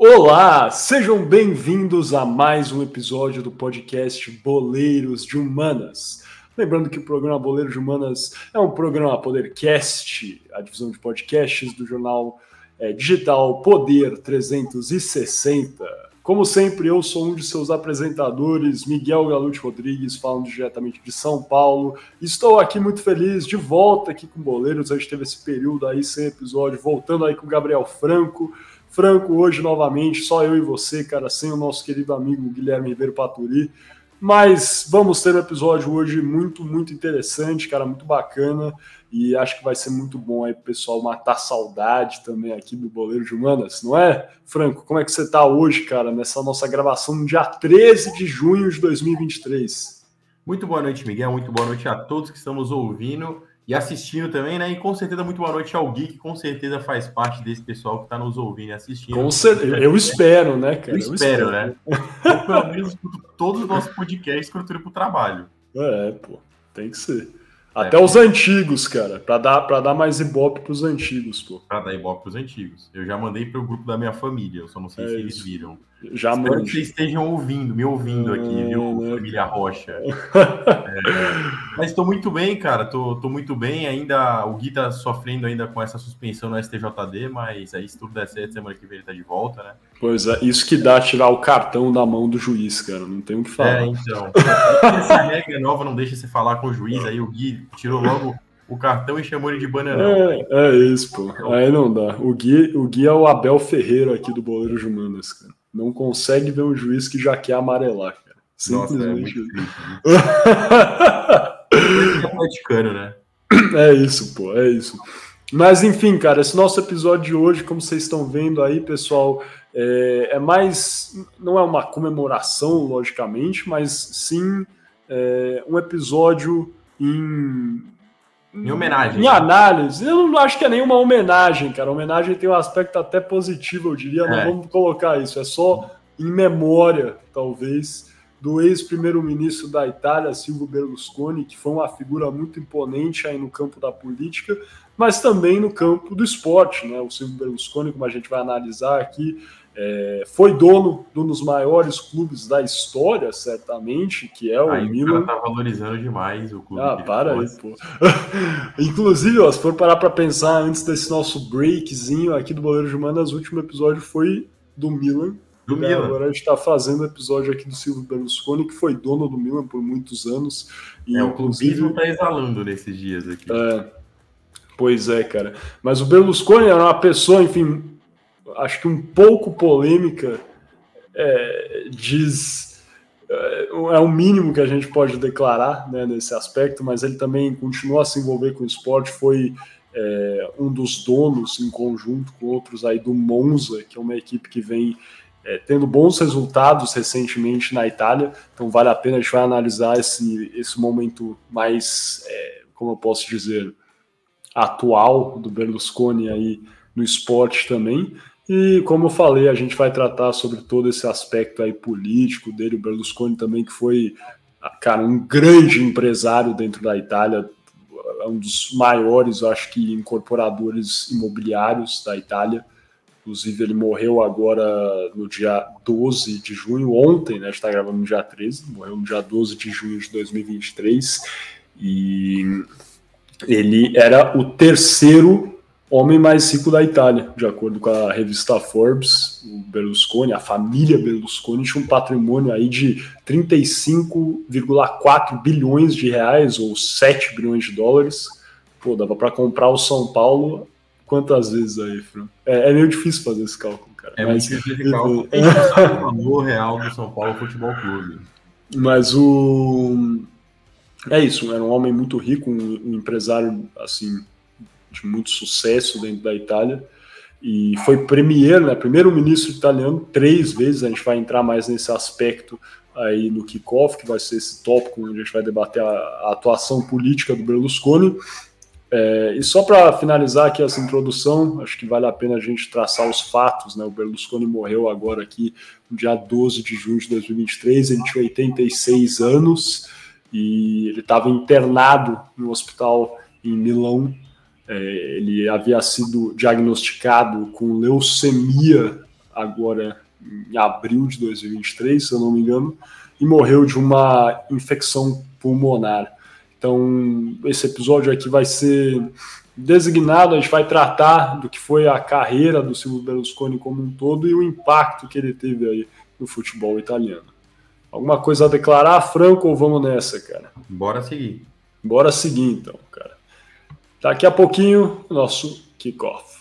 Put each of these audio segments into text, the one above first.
Olá, sejam bem-vindos a mais um episódio do podcast Boleiros de Humanas. Lembrando que o programa Boleiros de Humanas é um programa Podercast, a divisão de podcasts do jornal é, digital Poder 360. Como sempre, eu sou um de seus apresentadores, Miguel Galute Rodrigues, falando diretamente de São Paulo. Estou aqui muito feliz, de volta aqui com Boleiros. A gente teve esse período aí sem episódio, voltando aí com o Gabriel Franco. Franco hoje novamente, só eu e você, cara, sem o nosso querido amigo Guilherme Ribeiro Paturi. Mas vamos ter um episódio hoje muito, muito interessante, cara, muito bacana. E acho que vai ser muito bom aí pro pessoal matar saudade também aqui do Boleiro de Humanas, não é? Franco, como é que você tá hoje, cara, nessa nossa gravação no dia 13 de junho de 2023? Muito boa noite, Miguel. Muito boa noite a todos que estamos ouvindo e assistindo também, né? E com certeza, muito boa noite ao Gui, que com certeza faz parte desse pessoal que está nos ouvindo e assistindo. Com certeza, eu espero, né, cara? Eu, eu espero, espero, né? Eu, pelo menos, todos os nossos podcasts escritura para o trabalho. É, pô, tem que ser. Até é, os antigos, cara, para dar, pra dar mais ibope pros antigos, pô. Pra dar ibope pros antigos. Eu já mandei pro grupo da minha família, eu só não sei é se eles viram. Já Espero que vocês estejam ouvindo, me ouvindo aqui, viu, né? família Rocha. é, mas tô muito bem, cara, tô, tô muito bem. Ainda o Gui tá sofrendo ainda com essa suspensão no STJD, mas aí se tudo der certo, semana que vem ele tá de volta, né? Pois é, isso que dá tirar o cartão da mão do juiz, cara, não tem o que falar. É, então. Essa regra nova não deixa você falar com o juiz, aí o Gui tirou logo o cartão e chamou ele de bananão. É, é isso, pô. Aí não dá. O Gui, o Gui é o Abel Ferreira aqui do Boleiro Jumanas, cara. Não consegue ver um juiz que já quer amarelar, cara. Simplesmente. Nossa, é, muito né? É isso, pô, é isso. Mas enfim, cara, esse nosso episódio de hoje, como vocês estão vendo aí, pessoal, é, é mais. Não é uma comemoração, logicamente, mas sim é, um episódio em. Em homenagem. Em análise. Eu não acho que é nenhuma homenagem, cara. A homenagem tem um aspecto até positivo, eu diria. É. Não vamos colocar isso. É só em memória, talvez, do ex-primeiro-ministro da Itália, Silvio Berlusconi, que foi uma figura muito imponente aí no campo da política, mas também no campo do esporte. Né? O Silvio Berlusconi, como a gente vai analisar aqui, é, foi dono de um dos maiores clubes da história, certamente, que é o aí Milan. tá valorizando demais o clube. Ah, para aí, pô. Inclusive, ó, se for parar para pensar antes desse nosso breakzinho aqui do Boleiro de Manas, o último episódio foi do Milan. Do né? Milan. Agora a gente está fazendo o episódio aqui do Silvio Berlusconi, que foi dono do Milan por muitos anos. E, é, inclusive, o está exalando nesses dias aqui. É, pois é, cara. Mas o Berlusconi era uma pessoa, enfim, acho que um pouco polêmica, é, diz é, é o mínimo que a gente pode declarar né, nesse aspecto, mas ele também continua a se envolver com o esporte, foi é, um dos donos em conjunto com outros aí do Monza, que é uma equipe que vem é, tendo bons resultados recentemente na Itália, então vale a pena a gente vai analisar esse, esse momento mais, é, como eu posso dizer, atual do Berlusconi aí no esporte também. E como eu falei, a gente vai tratar sobre todo esse aspecto aí político dele, o Berlusconi também, que foi, cara, um grande empresário dentro da Itália, é um dos maiores, acho que, incorporadores imobiliários da Itália. Inclusive, ele morreu agora no dia 12 de junho, ontem, né? A gente está gravando no dia 13, morreu no dia 12 de junho de 2023. E ele era o terceiro homem mais rico da Itália, de acordo com a revista Forbes, o Berlusconi, a família Berlusconi tinha um patrimônio aí de 35,4 bilhões de reais ou 7 bilhões de dólares. Pô, dava para comprar o São Paulo quantas vezes aí, Fran? É, é, meio difícil fazer esse cálculo, cara. É mas, muito difícil cálculo. o valor real do São Paulo Futebol Clube. Mas o é isso, era um homem muito rico, um, um empresário assim de muito sucesso dentro da Itália e foi premier, né, primeiro-ministro italiano três vezes. A gente vai entrar mais nesse aspecto aí no kickoff, que vai ser esse tópico onde a gente vai debater a, a atuação política do Berlusconi. É, e só para finalizar aqui essa introdução, acho que vale a pena a gente traçar os fatos. Né? O Berlusconi morreu agora aqui no dia 12 de junho de 2023, ele tinha 86 anos e ele estava internado no hospital em Milão ele havia sido diagnosticado com leucemia agora em abril de 2023, se eu não me engano, e morreu de uma infecção pulmonar. Então, esse episódio aqui vai ser designado, a gente vai tratar do que foi a carreira do Silvio Berlusconi como um todo e o impacto que ele teve aí no futebol italiano. Alguma coisa a declarar, Franco, ou vamos nessa, cara? Bora seguir. Bora seguir, então, cara. Daqui a pouquinho, nosso kickoff.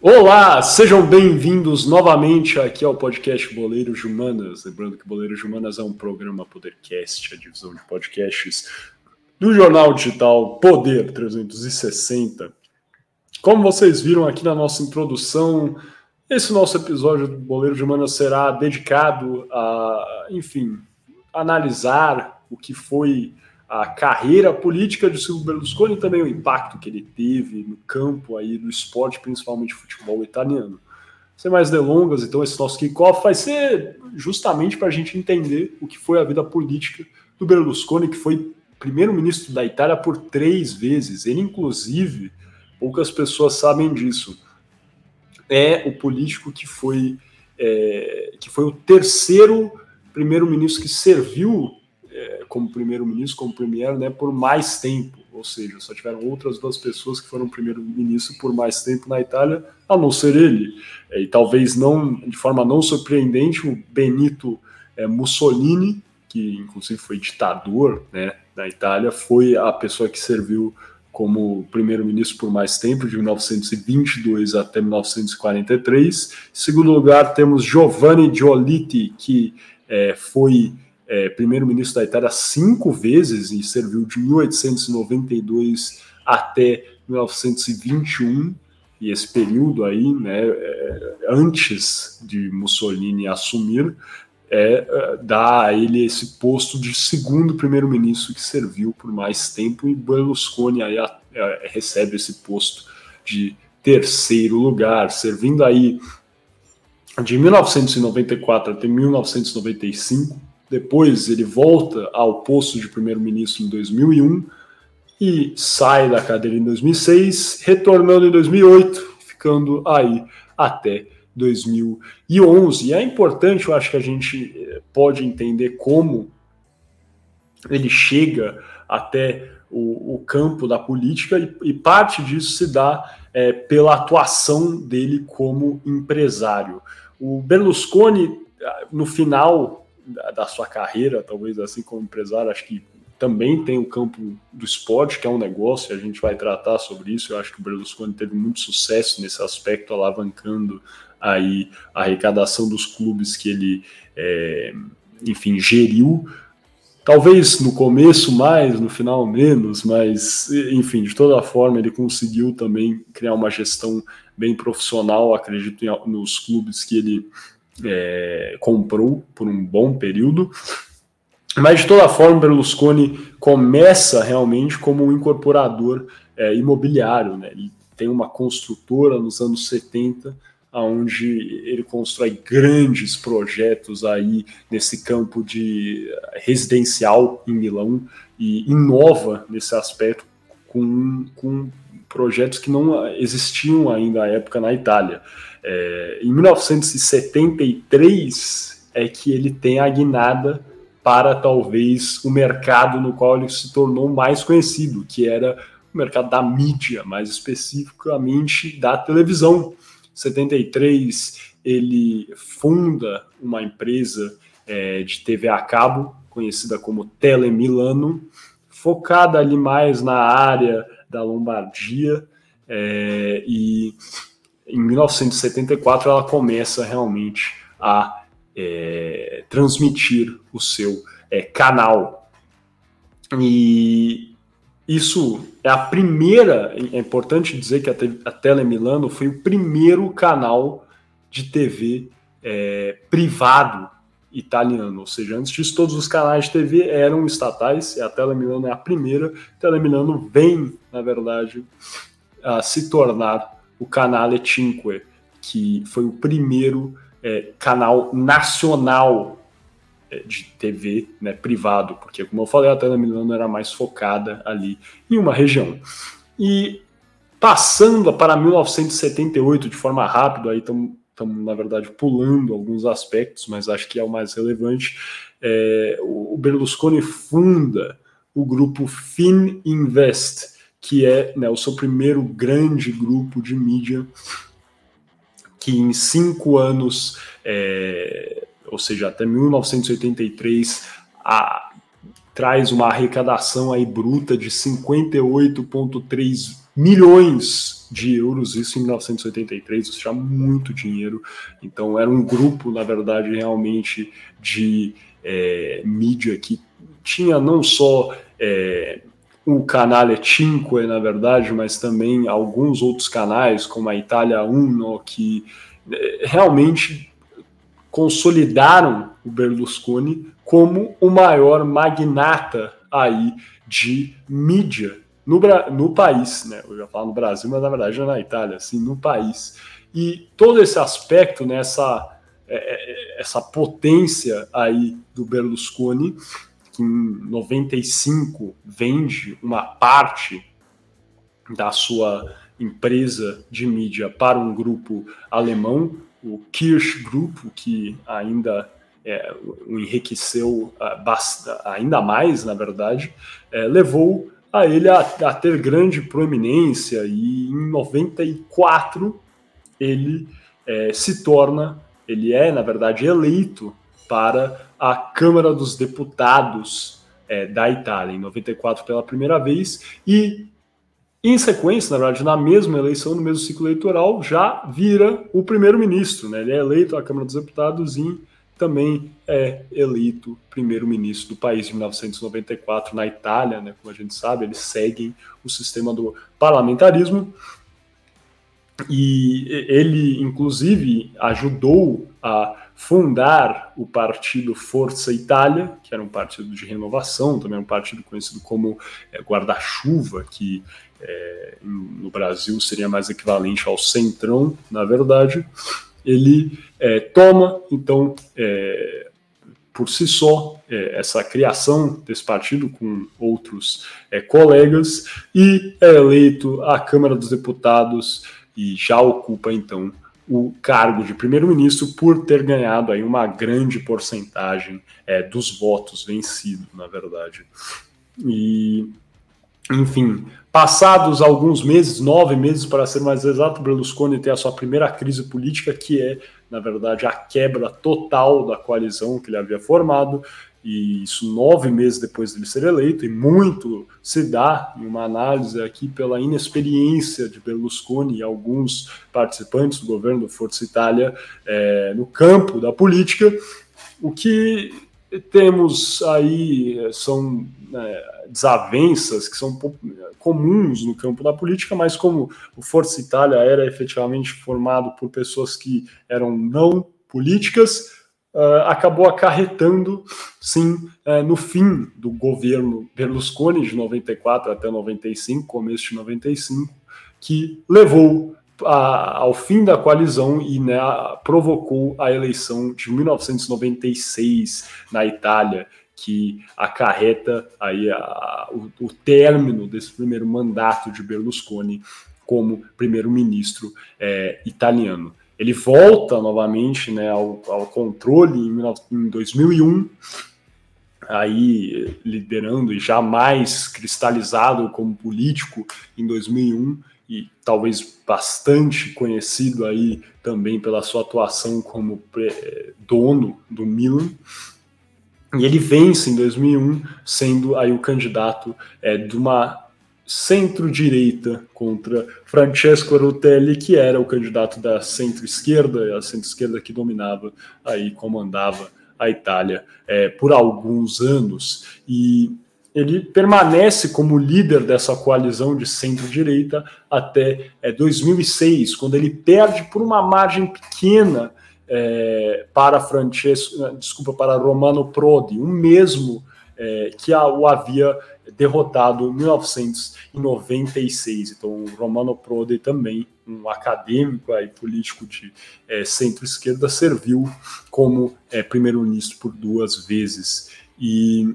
Olá, sejam bem-vindos novamente aqui ao podcast Boleiros Humanas. Lembrando que Boleiros Humanas é um programa Podercast, a divisão de podcasts do jornal digital Poder 360. Como vocês viram aqui na nossa introdução, esse nosso episódio do Boleiros Humanas será dedicado a, enfim, analisar o que foi a carreira política de Silvio Berlusconi e também o impacto que ele teve no campo aí do esporte, principalmente futebol italiano. Sem mais delongas, então esse nosso kickoff vai ser justamente para a gente entender o que foi a vida política do Berlusconi, que foi primeiro-ministro da Itália por três vezes. Ele, inclusive, poucas pessoas sabem disso, é o político que foi, é, que foi o terceiro primeiro-ministro que serviu como primeiro-ministro, como premier, né, por mais tempo. Ou seja, só tiveram outras duas pessoas que foram primeiro-ministro por mais tempo na Itália, a não ser ele. E talvez não, de forma não surpreendente, o Benito é, Mussolini, que inclusive foi ditador né, na Itália, foi a pessoa que serviu como primeiro-ministro por mais tempo, de 1922 até 1943. Em segundo lugar, temos Giovanni Giolitti, que é, foi é, primeiro-ministro da Itália cinco vezes e serviu de 1892 até 1921 e esse período aí, né, é, antes de Mussolini assumir, é, é, dá a ele esse posto de segundo primeiro-ministro que serviu por mais tempo e Berlusconi aí a, a, recebe esse posto de terceiro lugar, servindo aí de 1994 até 1995 depois ele volta ao posto de primeiro-ministro em 2001 e sai da cadeira em 2006, retornando em 2008, ficando aí até 2011. E é importante, eu acho que a gente eh, pode entender como ele chega até o, o campo da política e, e, parte disso se dá é, pela atuação dele como empresário. O Berlusconi, ah, no final da, sua carreira, talvez assim como empresário, acho que também tem o campo do esporte, que é um negócio, a gente vai tratar sobre isso. Eu acho que o Berlusconi teve muito sucesso nesse aspecto, alavancando aí a arrecadação dos clubes que ele, é, enfim, geriu. Talvez no começo mais, no final menos, mas, enfim, de toda forma, ele conseguiu também criar uma gestão bem profissional, acredito, em, nos clubes que ele é, comprou por um bom período. Mas, de toda forma, Berlusconi começa realmente como um incorporador é, imobiliário. Né? Ele tem uma construtora nos anos 70, onde ele constrói grandes projetos aí nesse campo de residencial em Milão e inova nesse aspecto com, com projetos que não existiam ainda à época na Itália. É, em 1973 é que ele tem a guinada para talvez o mercado no qual ele se tornou mais conhecido, que era o mercado da mídia, mais especificamente da televisão. Em 73 ele funda uma empresa é, de TV a cabo conhecida como Telemilano, focada ali mais na área da Lombardia é, e em 1974 ela começa realmente a é, transmitir o seu é, canal. E isso é a primeira, é importante dizer que a, Tele Milano foi o primeiro canal de TV é, privado italiano, ou seja, antes disso todos os canais de TV eram estatais, e a Tele Milano é a primeira. A Tele Milano vem, na verdade, a se tornar o Canale Cinque, que foi o primeiro é, canal nacional de TV né, privado, porque, como eu falei, a Tela Milano era mais focada ali em uma região. E passando para 1978 de forma rápida, aí estamos, na verdade, pulando alguns aspectos, mas acho que é o mais relevante. É, o Berlusconi funda o grupo Fininvest, que é né, o seu primeiro grande grupo de mídia, que em cinco anos é, ou seja, até 1983, a, traz uma arrecadação aí bruta de 58,3 milhões de euros, isso em 1983, isso já muito dinheiro. Então era um grupo, na verdade, realmente de é, mídia que tinha não só é, o canal 5, na verdade, mas também alguns outros canais, como a Itália Uno, que é, realmente consolidaram o Berlusconi como o maior magnata aí de mídia no, no país, né? Eu já falo no Brasil, mas na verdade é na Itália, assim, no país. E todo esse aspecto, né, é, essa potência aí do Berlusconi, que em 95 vende uma parte da sua empresa de mídia para um grupo alemão, o Kirsch Group, que ainda é, o enriqueceu uh, ainda mais, na verdade, é, levou a ele a, a, ter grande proeminência e em 94 ele é, se torna, ele é, na verdade, eleito para a Câmara dos Deputados é, da Itália, em 94 pela primeira vez, e em sequência, na verdade, na mesma eleição, no mesmo ciclo eleitoral, já vira o primeiro-ministro. Né? Ele é eleito à Câmara dos Deputados e também é eleito primeiro-ministro do país em 1994 na Itália, né? como a gente sabe, eles seguem o sistema do parlamentarismo. E ele, inclusive, ajudou a fundar o partido Força Itália, que era um partido de renovação, também um partido conhecido como é, guarda-chuva, que é, no Brasil seria mais equivalente ao Centrão, na verdade, ele é, toma, então, é, por si só, é, essa criação desse partido com outros é, colegas e é eleito à Câmara dos Deputados e já ocupa, então, o cargo de primeiro-ministro por ter ganhado aí uma grande porcentagem é, dos votos vencidos, na verdade. E enfim, passados alguns meses, nove meses para ser mais exato, Berlusconi tem a sua primeira crise política, que é, na verdade, a quebra total da coalizão que ele havia formado, e isso nove meses depois dele ser eleito, e muito se dá em uma análise aqui pela inexperiência de Berlusconi e alguns participantes do governo do Força Itália é, no campo da política, o que temos aí são é, desavenças que são comuns no campo da política, mas como o Força Itália era efetivamente formado por pessoas que eram não políticas, uh, acabou acarretando, sim, uh, no fim do governo Berlusconi, de 94 até 95, começo de 95, que levou a, ao fim da coalizão e né, provocou a eleição de 1996 na Itália, que acarreta aí a, o, o término desse primeiro mandato de Berlusconi como primeiro-ministro é, italiano. Ele volta novamente né, ao, ao controle em, em 2001, aí liderando e jamais cristalizado como político em 2001 e talvez bastante conhecido aí também pela sua atuação como dono do Milan. E ele vence em 2001, sendo aí o candidato é, de uma centro-direita contra Francesco Rutelli, que era o candidato da centro-esquerda, a centro-esquerda que dominava aí, comandava a Itália é, por alguns anos. E ele permanece como líder dessa coalizão de centro-direita até é, 2006, quando ele perde por uma margem pequena é, para Francesco, desculpa, para Romano Prodi, o mesmo é, que a, o havia derrotado em 1996. Então, Romano Prodi também, um acadêmico aí, político de é, centro-esquerda, serviu como é, primeiro-ministro por duas vezes. E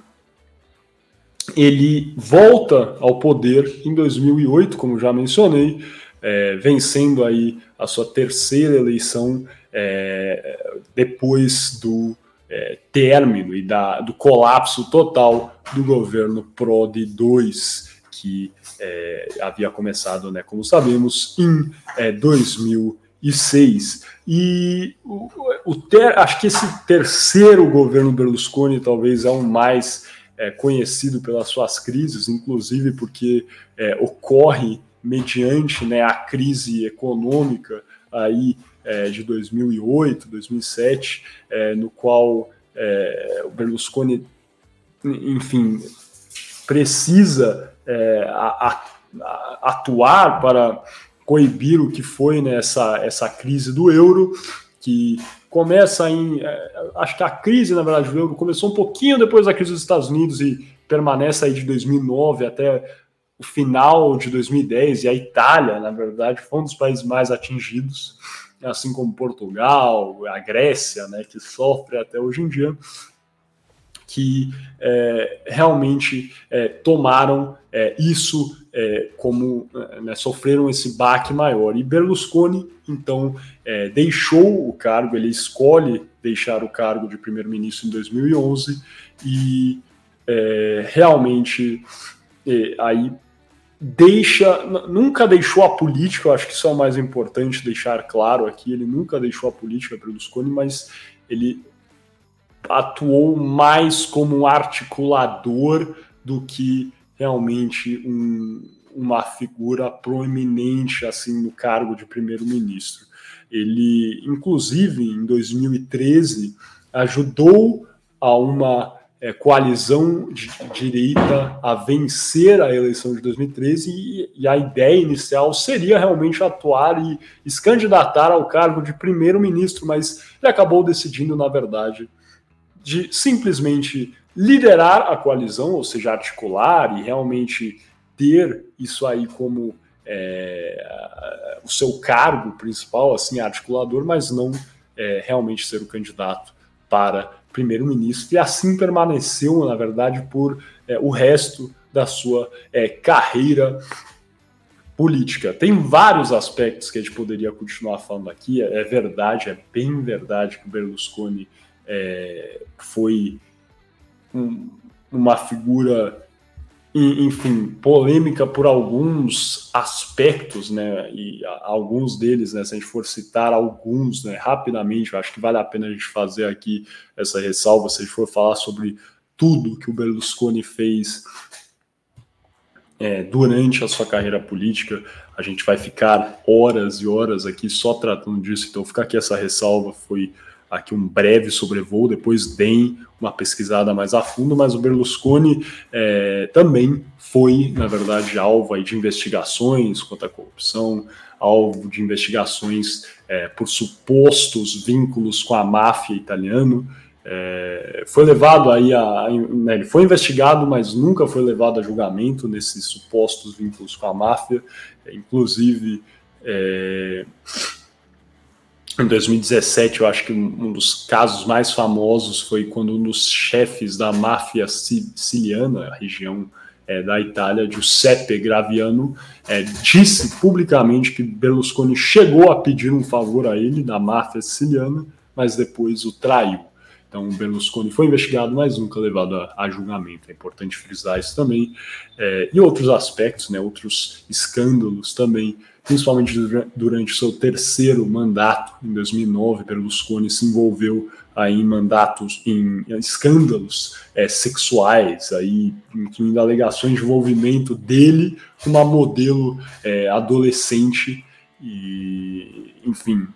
ele volta ao poder em 2008, como já mencionei, é, vencendo aí a sua terceira eleição é, depois do é, término e da, do colapso total do governo PROD 2, que é, havia começado, né, como sabemos, em é, 2006. E o, o ter, acho que esse terceiro governo Berlusconi talvez é o mais é, conhecido pelas suas crises, inclusive porque é, ocorre mediante né, a crise econômica aí é, de 2008, 2007, é, no qual é, o Berlusconi, enfim, precisa é, a, a, atuar para coibir o que foi nessa né, essa crise do euro, que começa em. É, acho que a crise, na verdade, do euro começou um pouquinho depois da crise dos Estados Unidos e permanece aí de 2009 até o final de 2010. E a Itália, na verdade, foi um dos países mais atingidos assim como Portugal, a Grécia, né, que sofre até hoje em dia, que é, realmente é, tomaram é, isso é, como né, sofreram esse baque maior. E Berlusconi, então, é, deixou o cargo, ele escolhe deixar o cargo de primeiro-ministro em 2011 e é, realmente aí deixa, nunca deixou a política, eu acho que isso é o mais importante deixar claro aqui, ele nunca deixou a política Berlusconi, mas ele atuou mais como um articulador do que realmente um, uma figura proeminente assim no cargo de primeiro-ministro. Ele, inclusive, em 2013, ajudou a uma é, coalizão de direita a vencer a eleição de 2013 e, e, a ideia inicial seria realmente atuar e se candidatar ao cargo de primeiro-ministro, mas ele acabou decidindo, na verdade, de simplesmente liderar a coalizão, ou seja, articular e realmente ter isso aí como é, o seu cargo principal, assim, articulador, mas não é, realmente ser o candidato para primeiro-ministro, e assim permaneceu, na verdade, por é, o resto da sua é, carreira política. Tem vários aspectos que a gente poderia continuar falando aqui. É, é verdade, é bem verdade que o Berlusconi é, foi um, uma figura enfim, polêmica por alguns aspectos, né, e alguns deles, né, se a gente for citar alguns, né, rapidamente, eu acho que vale a pena a gente fazer aqui essa ressalva, se a gente for falar sobre tudo que o Berlusconi fez é, durante a sua carreira política, a gente vai ficar horas e horas aqui só tratando disso, então ficar aqui essa ressalva, foi aqui um breve sobrevoo, depois deem uma pesquisada mais a fundo, mas o Berlusconi é, também foi, na verdade, alvo de investigações contra a corrupção, alvo de investigações é, por supostos vínculos com a máfia italiana. É, foi levado aí a, né, ele foi investigado, mas nunca foi levado a julgamento nesses supostos vínculos com a máfia, inclusive é, em 2017, eu acho que um dos casos mais famosos foi quando um dos chefes da máfia siciliana, a região é, da Itália, Giuseppe Graviano, é, disse publicamente que Berlusconi chegou a pedir um favor a ele, da máfia siciliana, mas depois o traiu. Então, Berlusconi foi investigado, mas nunca levado a, a julgamento. É importante frisar isso também. É, e outros aspectos, né, outros escândalos também principalmente durante seu terceiro mandato, em 2009, Berlusconi se envolveu aí em mandatos, em escândalos é, sexuais, aí, incluindo alegações de envolvimento dele com uma modelo é, adolescente, e, enfim,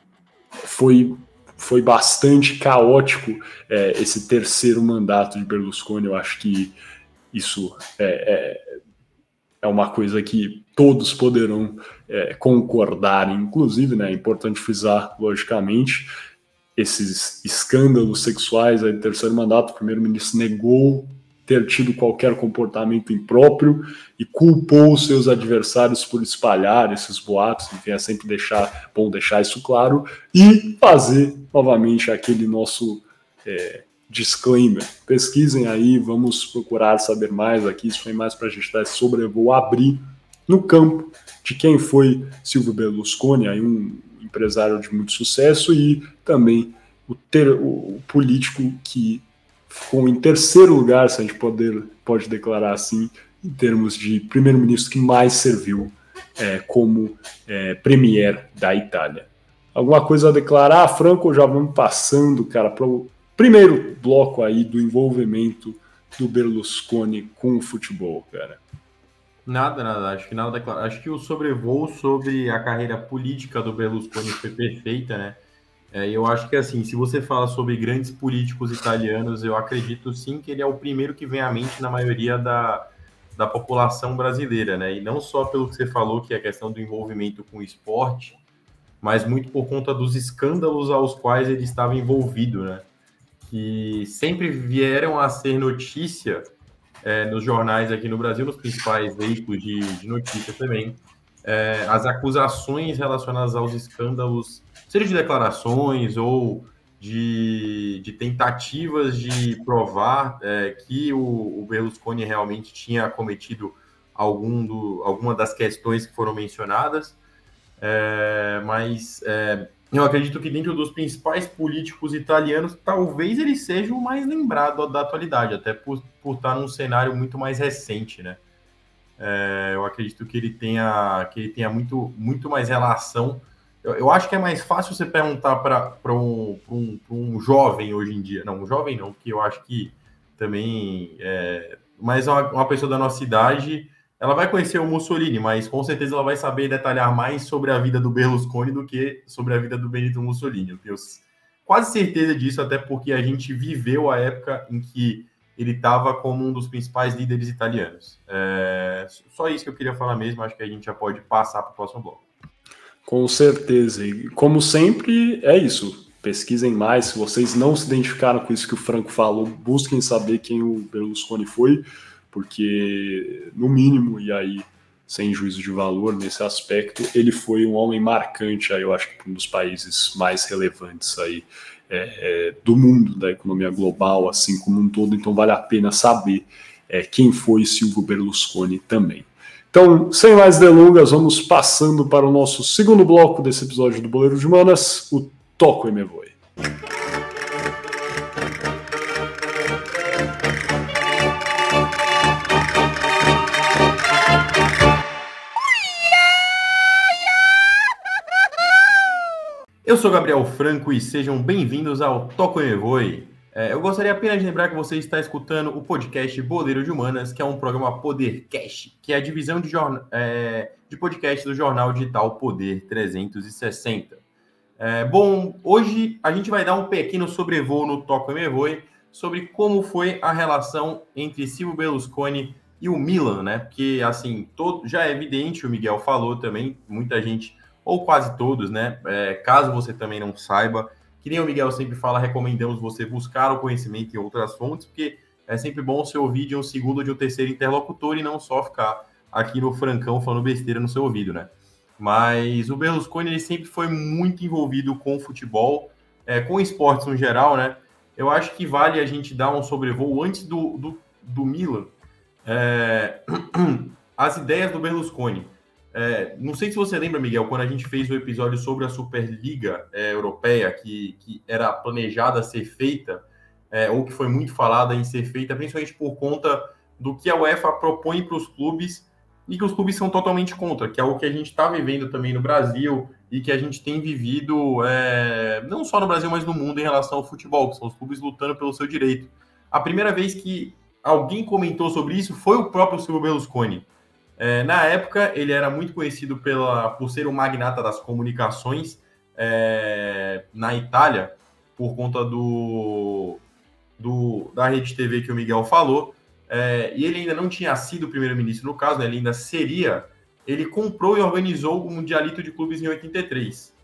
foi, foi bastante caótico é, esse terceiro mandato de Berlusconi, eu acho que isso é, é, é uma coisa que todos poderão é, concordar, inclusive, né, é importante frisar, logicamente, esses escândalos sexuais aí do terceiro mandato, o primeiro-ministro negou ter tido qualquer comportamento impróprio e culpou seus adversários por espalhar esses boatos, enfim, é sempre deixar, bom deixar isso claro, e fazer novamente aquele nosso é, disclaimer. Pesquisem aí, vamos procurar saber mais aqui, isso foi mais para a gente dar esse sobrevoo, abrir no campo de quem foi Silvio Berlusconi, aí um empresário de muito sucesso e também o, ter, o político que ficou em terceiro lugar, se a gente poder, pode declarar assim, em termos de primeiro-ministro que mais serviu é, como é, premier da Itália. Alguma coisa a declarar, Franco? Já vamos passando, cara, para o primeiro bloco aí do envolvimento do Berlusconi com o futebol, cara. Nada, nada. Acho que nada. Acho que o sobrevoo sobre a carreira política do Berlusconi foi perfeita, né? É, eu acho que assim, se você fala sobre grandes políticos italianos, eu acredito sim que ele é o primeiro que vem à mente na maioria da, da população brasileira, né? E não só pelo que você falou, que é a questão do envolvimento com o esporte, mas muito por conta dos escândalos aos quais ele estava envolvido, né? Que sempre vieram a ser notícia é, nos jornais aqui no Brasil, nos principais veículos de, de notícia também, é, as acusações relacionadas aos escândalos seja de declarações ou de, de tentativas de provar é, que o, o, Berlusconi realmente tinha cometido algum do, alguma das questões que foram mencionadas, é, mas é, eu acredito que dentro dos principais políticos italianos, talvez ele seja o mais lembrado da atualidade, até por, por estar num cenário muito mais recente, né? É, eu acredito que ele tenha, que ele tenha muito, muito mais relação eu, eu acho que é mais fácil você perguntar para um, um, um jovem hoje em dia. Não, um jovem não, porque eu acho que também. É, mas uma, uma pessoa da nossa idade ela vai conhecer o Mussolini, mas com certeza ela vai saber detalhar mais sobre a vida do Berlusconi do que sobre a vida do Benito Mussolini. Eu tenho quase certeza disso, até porque a gente viveu a época em que ele estava como um dos principais líderes italianos. É, só isso que eu queria falar mesmo, acho que a gente já pode passar para o próximo bloco. Com certeza. E como sempre, é isso. Pesquisem mais. Se vocês não se identificaram com isso que o Franco falou, busquem saber quem o Berlusconi foi, porque, no mínimo, e aí, sem juízo de valor nesse aspecto, ele foi um homem marcante, aí, eu acho que um dos países mais relevantes aí é, é, do mundo, da economia global, assim como um todo. Então, vale a pena saber é, quem foi Silvio Berlusconi também. Então, sem mais delongas, vamos passando para o nosso segundo bloco desse episódio do Boleiro de Manas, o Toco e Me Voe. Eu sou Gabriel Franco e sejam bem-vindos ao Toco e Me Voe, é, eu gostaria apenas de lembrar que você está escutando o podcast Boleiro de Humanas, que é um programa Podercast, que é a divisão de, é, de podcast do jornal digital Poder 360. É, bom, hoje a gente vai dar um pequeno sobrevoo no Toco e sobre como foi a relação entre Silvio Berlusconi e o Milan, né? Porque, assim, todo, já é evidente, o Miguel falou também, muita gente, ou quase todos, né? É, caso você também não saiba, que nem o Miguel sempre fala, recomendamos você buscar o conhecimento em outras fontes, porque é sempre bom você ouvir de um segundo ou de um terceiro interlocutor e não só ficar aqui no francão falando besteira no seu ouvido, né? Mas o Berlusconi ele sempre foi muito envolvido com futebol, é, com esportes no geral, né? Eu acho que vale a gente dar um sobrevoo antes do, do, do Milan. É, as ideias do Berlusconi. É, não sei se você lembra, Miguel, quando a gente fez o episódio sobre a Superliga é, Europeia, que, que era planejada ser feita, é, ou que foi muito falada em ser feita, principalmente por conta do que a UEFA propõe para os clubes e que os clubes são totalmente contra, que é o que a gente está vivendo também no Brasil e que a gente tem vivido é, não só no Brasil, mas no mundo em relação ao futebol, que são os clubes lutando pelo seu direito. A primeira vez que alguém comentou sobre isso foi o próprio Silvio Berlusconi. É, na época, ele era muito conhecido pela, por ser um magnata das comunicações é, na Itália, por conta do, do, da rede TV que o Miguel falou. É, e ele ainda não tinha sido primeiro-ministro, no caso, né, ele ainda seria. Ele comprou e organizou o Mundialito de Clubes em 83.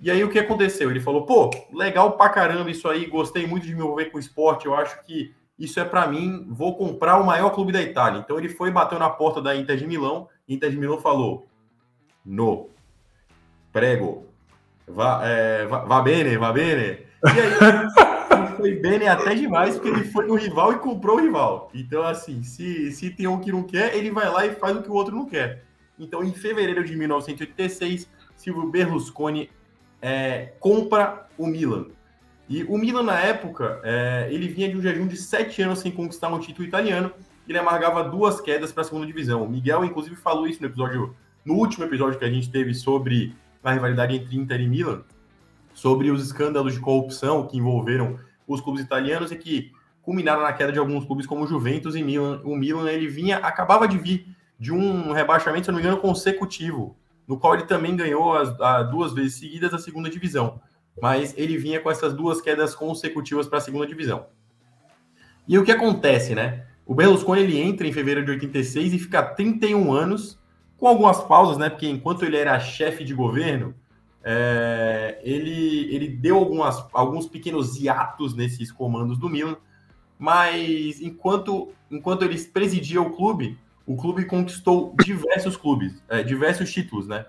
E aí o que aconteceu? Ele falou: pô, legal pra caramba isso aí, gostei muito de me envolver com o esporte, eu acho que isso é para mim, vou comprar o maior clube da Itália. Então ele foi, bateu na porta da Inter de Milão, Inter de Milão falou: No, prego, vá, é, vá, vá bene, vá bene. E aí foi bene até demais, porque ele foi no rival e comprou o rival. Então, assim, se, se tem um que não quer, ele vai lá e faz o que o outro não quer. Então, em fevereiro de 1986, Silvio Berlusconi é, compra o Milan. E o Milan, na época, é, ele vinha de um jejum de sete anos sem conquistar um título italiano. Ele amargava duas quedas para a segunda divisão. O Miguel, inclusive, falou isso no episódio, no último episódio que a gente teve sobre a rivalidade entre Inter e Milan, sobre os escândalos de corrupção que envolveram os clubes italianos e que culminaram na queda de alguns clubes como Juventus e Milan. O Milan ele vinha, acabava de vir de um rebaixamento, se não me engano, consecutivo, no qual ele também ganhou as, duas vezes seguidas a segunda divisão. Mas ele vinha com essas duas quedas consecutivas para a segunda divisão. E o que acontece, né? O Berlusconi ele entra em fevereiro de 86 e fica 31 anos, com algumas pausas, né? Porque enquanto ele era chefe de governo, é, ele, ele deu algumas, alguns pequenos hiatos nesses comandos do Milan, mas enquanto, enquanto ele presidia o clube, o clube conquistou diversos clubes, é, diversos títulos, né?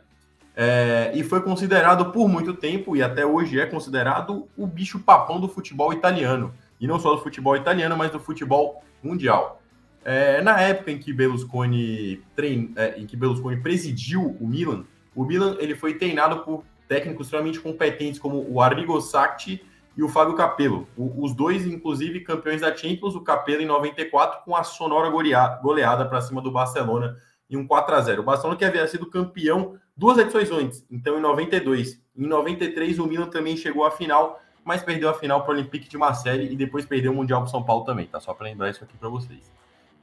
É, e foi considerado por muito tempo, e até hoje é considerado, o bicho papão do futebol italiano. E não só do futebol italiano, mas do futebol mundial. É, na época em que Berlusconi trein, é, em que Berlusconi presidiu o Milan, o Milan ele foi treinado por técnicos extremamente competentes como o Arrigo Sacchi e o Fábio Capello. O, os dois, inclusive, campeões da Champions, o Capello em 94 com a sonora goleada para cima do Barcelona em um 4 a 0 O Barcelona que havia sido campeão duas edições antes, então em 92. Em 93 o Milan também chegou à final, mas perdeu a final para o Olympique de Marseille e depois perdeu o Mundial para São Paulo também, tá? Só para lembrar isso aqui para vocês.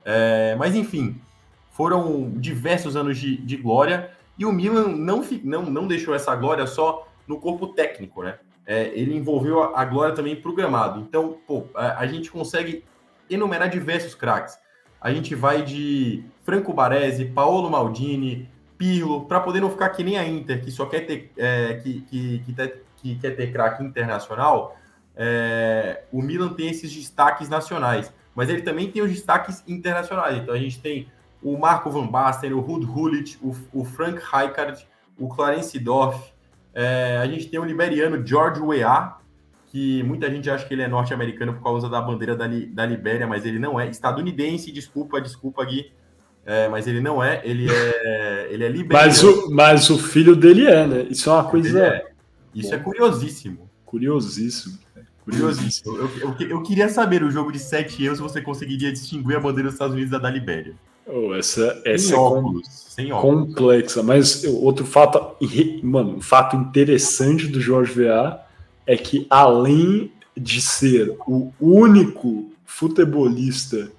É, mas enfim, foram diversos anos de, de glória e o Milan não, não, não deixou essa glória só no corpo técnico, né? É, ele envolveu a, glória também programado. Então, pô, a, a, gente consegue enumerar diversos craques. A gente vai de Franco Baresi, Paolo Maldini, Pirlo, para poder não ficar que nem a Inter, que só quer ter, é, que, que, que, ter, que quer ter craque internacional. É, o Milan tem esses destaques nacionais, mas ele também tem os destaques internacionais. Então a gente tem o Marco Van Basten, o Rud Hullit, o, o Frank Rijkaard, o Clarence Dorff, é, a gente tem o liberiano George Weah, que muita gente acha que ele é norte-americano por causa da bandeira da, da Libéria, mas ele não é. Estadunidense, desculpa, desculpa, Gui. É, mas ele não é, ele é, ele é liberiano. Mas o, mas o filho dele é, né? Isso é uma coisa. É. Isso é curiosíssimo. Curiosíssimo. Curiosíssimo. Eu, eu, eu, queria saber o jogo de sete se você conseguiria distinguir a bandeira dos Estados Unidos da da Libéria. Oh, essa essa sem é óculos, sem óculos. complexa. Mas outro fato, mano, um fato interessante do Jorge VA é que além de ser o único futebolista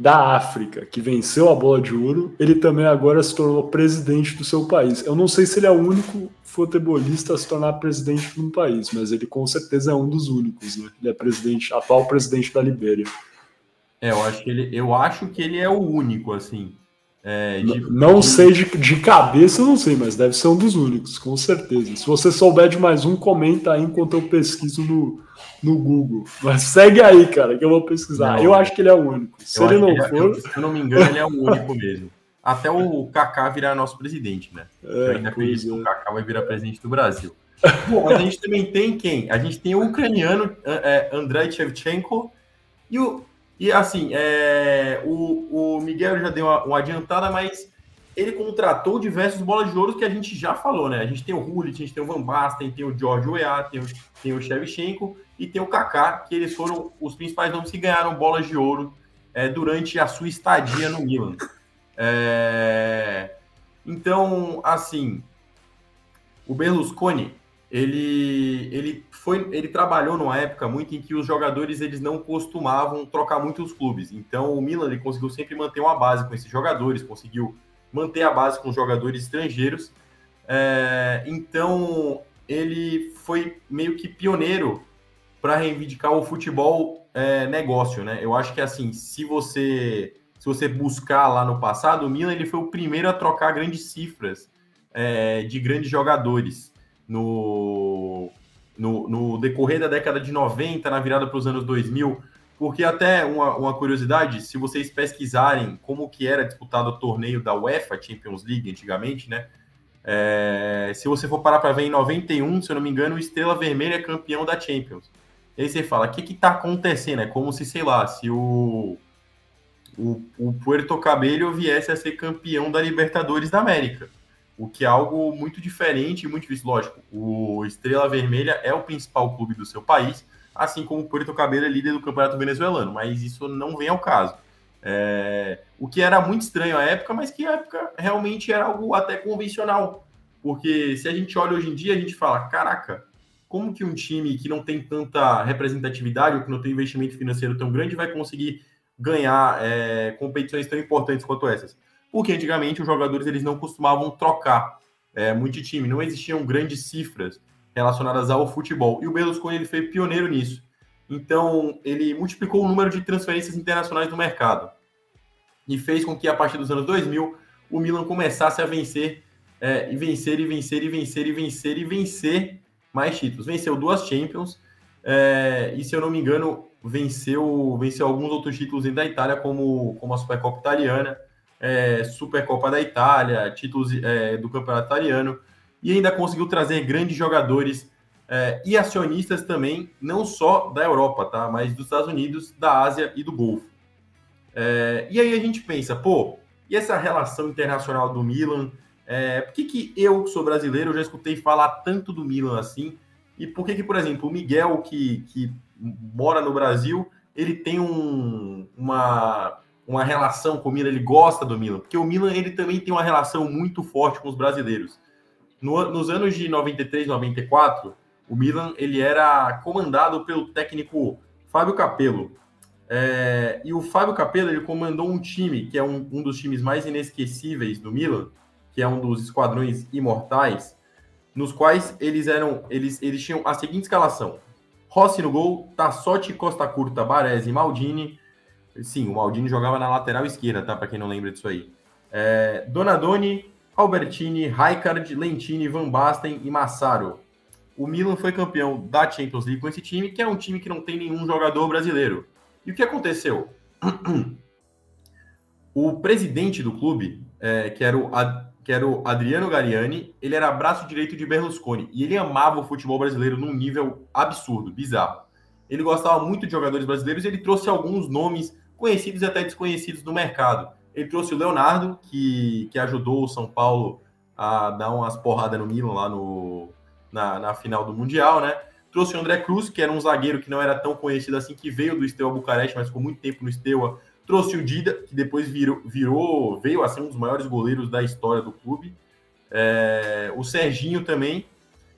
da África que venceu a bola de ouro, ele também agora se tornou presidente do seu país. Eu não sei se ele é o único futebolista a se tornar presidente de um país, mas ele com certeza é um dos únicos, né? Ele é presidente, atual presidente da Libéria. É, eu acho que ele, eu acho que ele é o único, assim. É, de, não de... sei de, de cabeça, não sei, mas deve ser um dos únicos, com certeza. Se você souber de mais um, comenta aí enquanto eu pesquiso no, no Google. Mas segue aí, cara, que eu vou pesquisar. Não, eu acho que ele é o único. Se ele não for. Eu, se eu não me engano, ele é o único mesmo. Até o Kaká virar nosso presidente, né? É, eu ainda acredito é. que o Kaká vai virar presidente do Brasil. Bom, mas a gente também tem quem? A gente tem o ucraniano é, Andrei Shevchenko e o e assim, é, o, o Miguel já deu uma, uma, adiantada, mas ele contratou diversos bolas de ouro que a gente já falou, né? A gente tem o Hullit, a gente tem o Van Basten, tem o George Weah, tem o, tem o Shevchenko e tem o Kaká, que eles foram os principais nomes que ganharam bolas de ouro é, durante a sua estadia no Milan. É, então, assim, o Berlusconi, ele, ele foi, ele trabalhou numa época muito em que os jogadores eles não costumavam trocar muito os clubes. Então o Milan ele conseguiu sempre manter uma base com esses jogadores, conseguiu manter a base com jogadores estrangeiros. É, então ele foi meio que pioneiro para reivindicar o futebol é, negócio, né? Eu acho que assim, se você se você buscar lá no passado, o Milan ele foi o primeiro a trocar grandes cifras é, de grandes jogadores no, no, no, decorrer da década de 90, na virada para os anos 2000, porque até uma, uma, curiosidade, se vocês pesquisarem como que era disputado o torneio da UEFA Champions League antigamente, né? É, se você for parar para ver em 91, se eu não me engano, o Estrela Vermelha é campeão da Champions. E aí você fala, o que que tá acontecendo? É como se, sei lá, se o, o, o Puerto Cabello viesse a ser campeão da Libertadores da América. O que é algo muito diferente e muito difícil. Lógico, o Estrela Vermelha é o principal clube do seu país, assim como o Puerto Cabello é líder do campeonato venezuelano, mas isso não vem ao caso. É, o que era muito estranho à época, mas que à época realmente era algo até convencional. Porque se a gente olha hoje em dia, a gente fala: caraca, como que um time que não tem tanta representatividade ou que não tem investimento financeiro tão grande vai conseguir ganhar é, competições tão importantes quanto essas? Porque antigamente os jogadores eles não costumavam trocar é, muito time, não existiam grandes cifras relacionadas ao futebol. E o Berlusconi ele foi pioneiro nisso. Então, ele multiplicou o número de transferências internacionais no mercado e fez com que, a partir dos anos 2000, o Milan começasse a vencer, é, e vencer, e vencer, e vencer, e vencer, e vencer mais títulos. Venceu duas Champions, é, e se eu não me engano, venceu, venceu alguns outros títulos da Itália, como, como a Supercopa Italiana, é, Supercopa da Itália, títulos é, do Campeonato Italiano, e ainda conseguiu trazer grandes jogadores é, e acionistas também, não só da Europa, tá? Mas dos Estados Unidos, da Ásia e do Golfo. É, e aí a gente pensa, pô, e essa relação internacional do Milan? É, por que, que eu, que sou brasileiro, já escutei falar tanto do Milan assim? E por que, que por exemplo, o Miguel, que, que mora no Brasil, ele tem um, uma, uma relação com o Milan, ele gosta do Milan? Porque o Milan ele também tem uma relação muito forte com os brasileiros. No, nos anos de 93, 94, o Milan ele era comandado pelo técnico Fábio Capello. É, e o Fábio Capello ele comandou um time que é um, um dos times mais inesquecíveis do Milan, que é um dos esquadrões imortais, nos quais eles eram eles, eles tinham a seguinte escalação: Rossi no gol, Tassotti, Costa Curta, Baresi, Maldini. Sim, o Maldini jogava na lateral esquerda, tá? Para quem não lembra disso aí. É, Donadoni, Albertini, Raikard, Lentini, Van Basten e Massaro o Milan foi campeão da Champions League com esse time, que é um time que não tem nenhum jogador brasileiro. E o que aconteceu? O presidente do clube, é, que, era o, que era o Adriano Gariani, ele era braço direito de Berlusconi e ele amava o futebol brasileiro num nível absurdo, bizarro. Ele gostava muito de jogadores brasileiros e ele trouxe alguns nomes conhecidos e até desconhecidos no mercado. Ele trouxe o Leonardo, que, que ajudou o São Paulo a dar umas porradas no Milan lá no, na, na final do Mundial, né? Trouxe o André Cruz, que era um zagueiro que não era tão conhecido assim, que veio do Steaua Bucareste, mas ficou muito tempo no Steaua. Trouxe o Dida, que depois virou, virou veio a ser um dos maiores goleiros da história do clube. É, o Serginho também.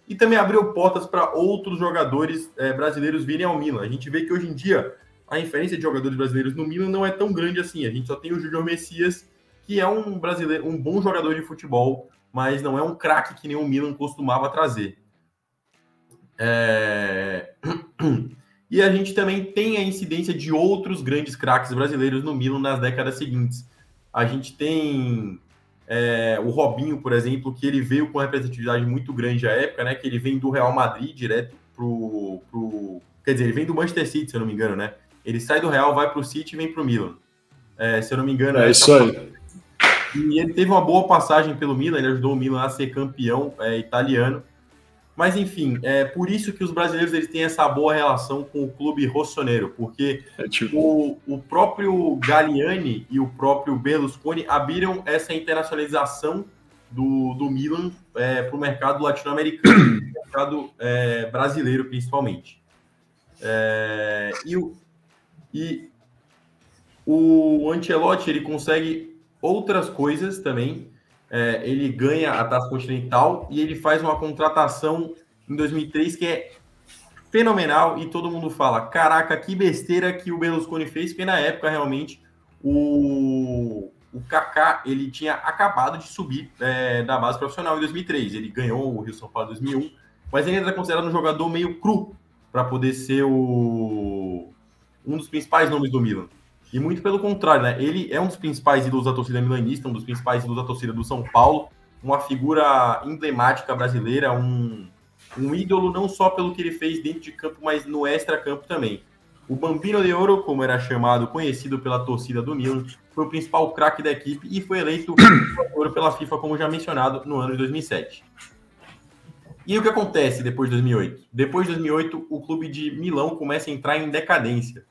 E também abriu portas para outros jogadores é, brasileiros virem ao Milan. A gente vê que hoje em dia a inferência de jogadores brasileiros no Milan não é tão grande assim. A gente só tem o Júnior Messias, que é um brasileiro, um bom jogador de futebol, mas não é um craque que nem o Milan costumava trazer. É... E a gente também tem a incidência de outros grandes craques brasileiros no Milan nas décadas seguintes. A gente tem é, o Robinho, por exemplo, que ele veio com uma representatividade muito grande à época, né? Que ele vem do Real Madrid direto pro, pro. Quer dizer, ele vem do Manchester City, se eu não me engano, né? Ele sai do Real, vai pro City e vem pro Milan. É, se eu não me engano. É isso aí. E ele teve uma boa passagem pelo Milan, ele ajudou o Milan a ser campeão é, italiano. Mas enfim, é por isso que os brasileiros eles têm essa boa relação com o clube rossoneiro, porque é tipo... o, o próprio Galliani e o próprio Berlusconi abriram essa internacionalização do, do Milan é, para o mercado latino-americano, mercado é, brasileiro principalmente. É, e, o, e o Ancelotti ele consegue outras coisas também é, ele ganha a Taça Continental e ele faz uma contratação em 2003 que é fenomenal e todo mundo fala, caraca, que besteira que o Berlusconi fez, porque na época realmente o, o Kaká ele tinha acabado de subir é, da base profissional em 2003, ele ganhou o Rio São Paulo em 2001, mas ele ainda é considerado um jogador meio cru para poder ser o, um dos principais nomes do Milan. E muito pelo contrário, né? Ele é um dos principais ídolos da torcida milanista, um dos principais ídolos da torcida do São Paulo, uma figura emblemática brasileira, um, um ídolo não só pelo que ele fez dentro de campo, mas no extra-campo também. O Bambino de Ouro, como era chamado, conhecido pela torcida do Milan, foi o principal craque da equipe e foi eleito pela FIFA, como já mencionado, no ano de 2007. E o que acontece depois de 2008? Depois de 2008, o clube de Milão começa a entrar em decadência.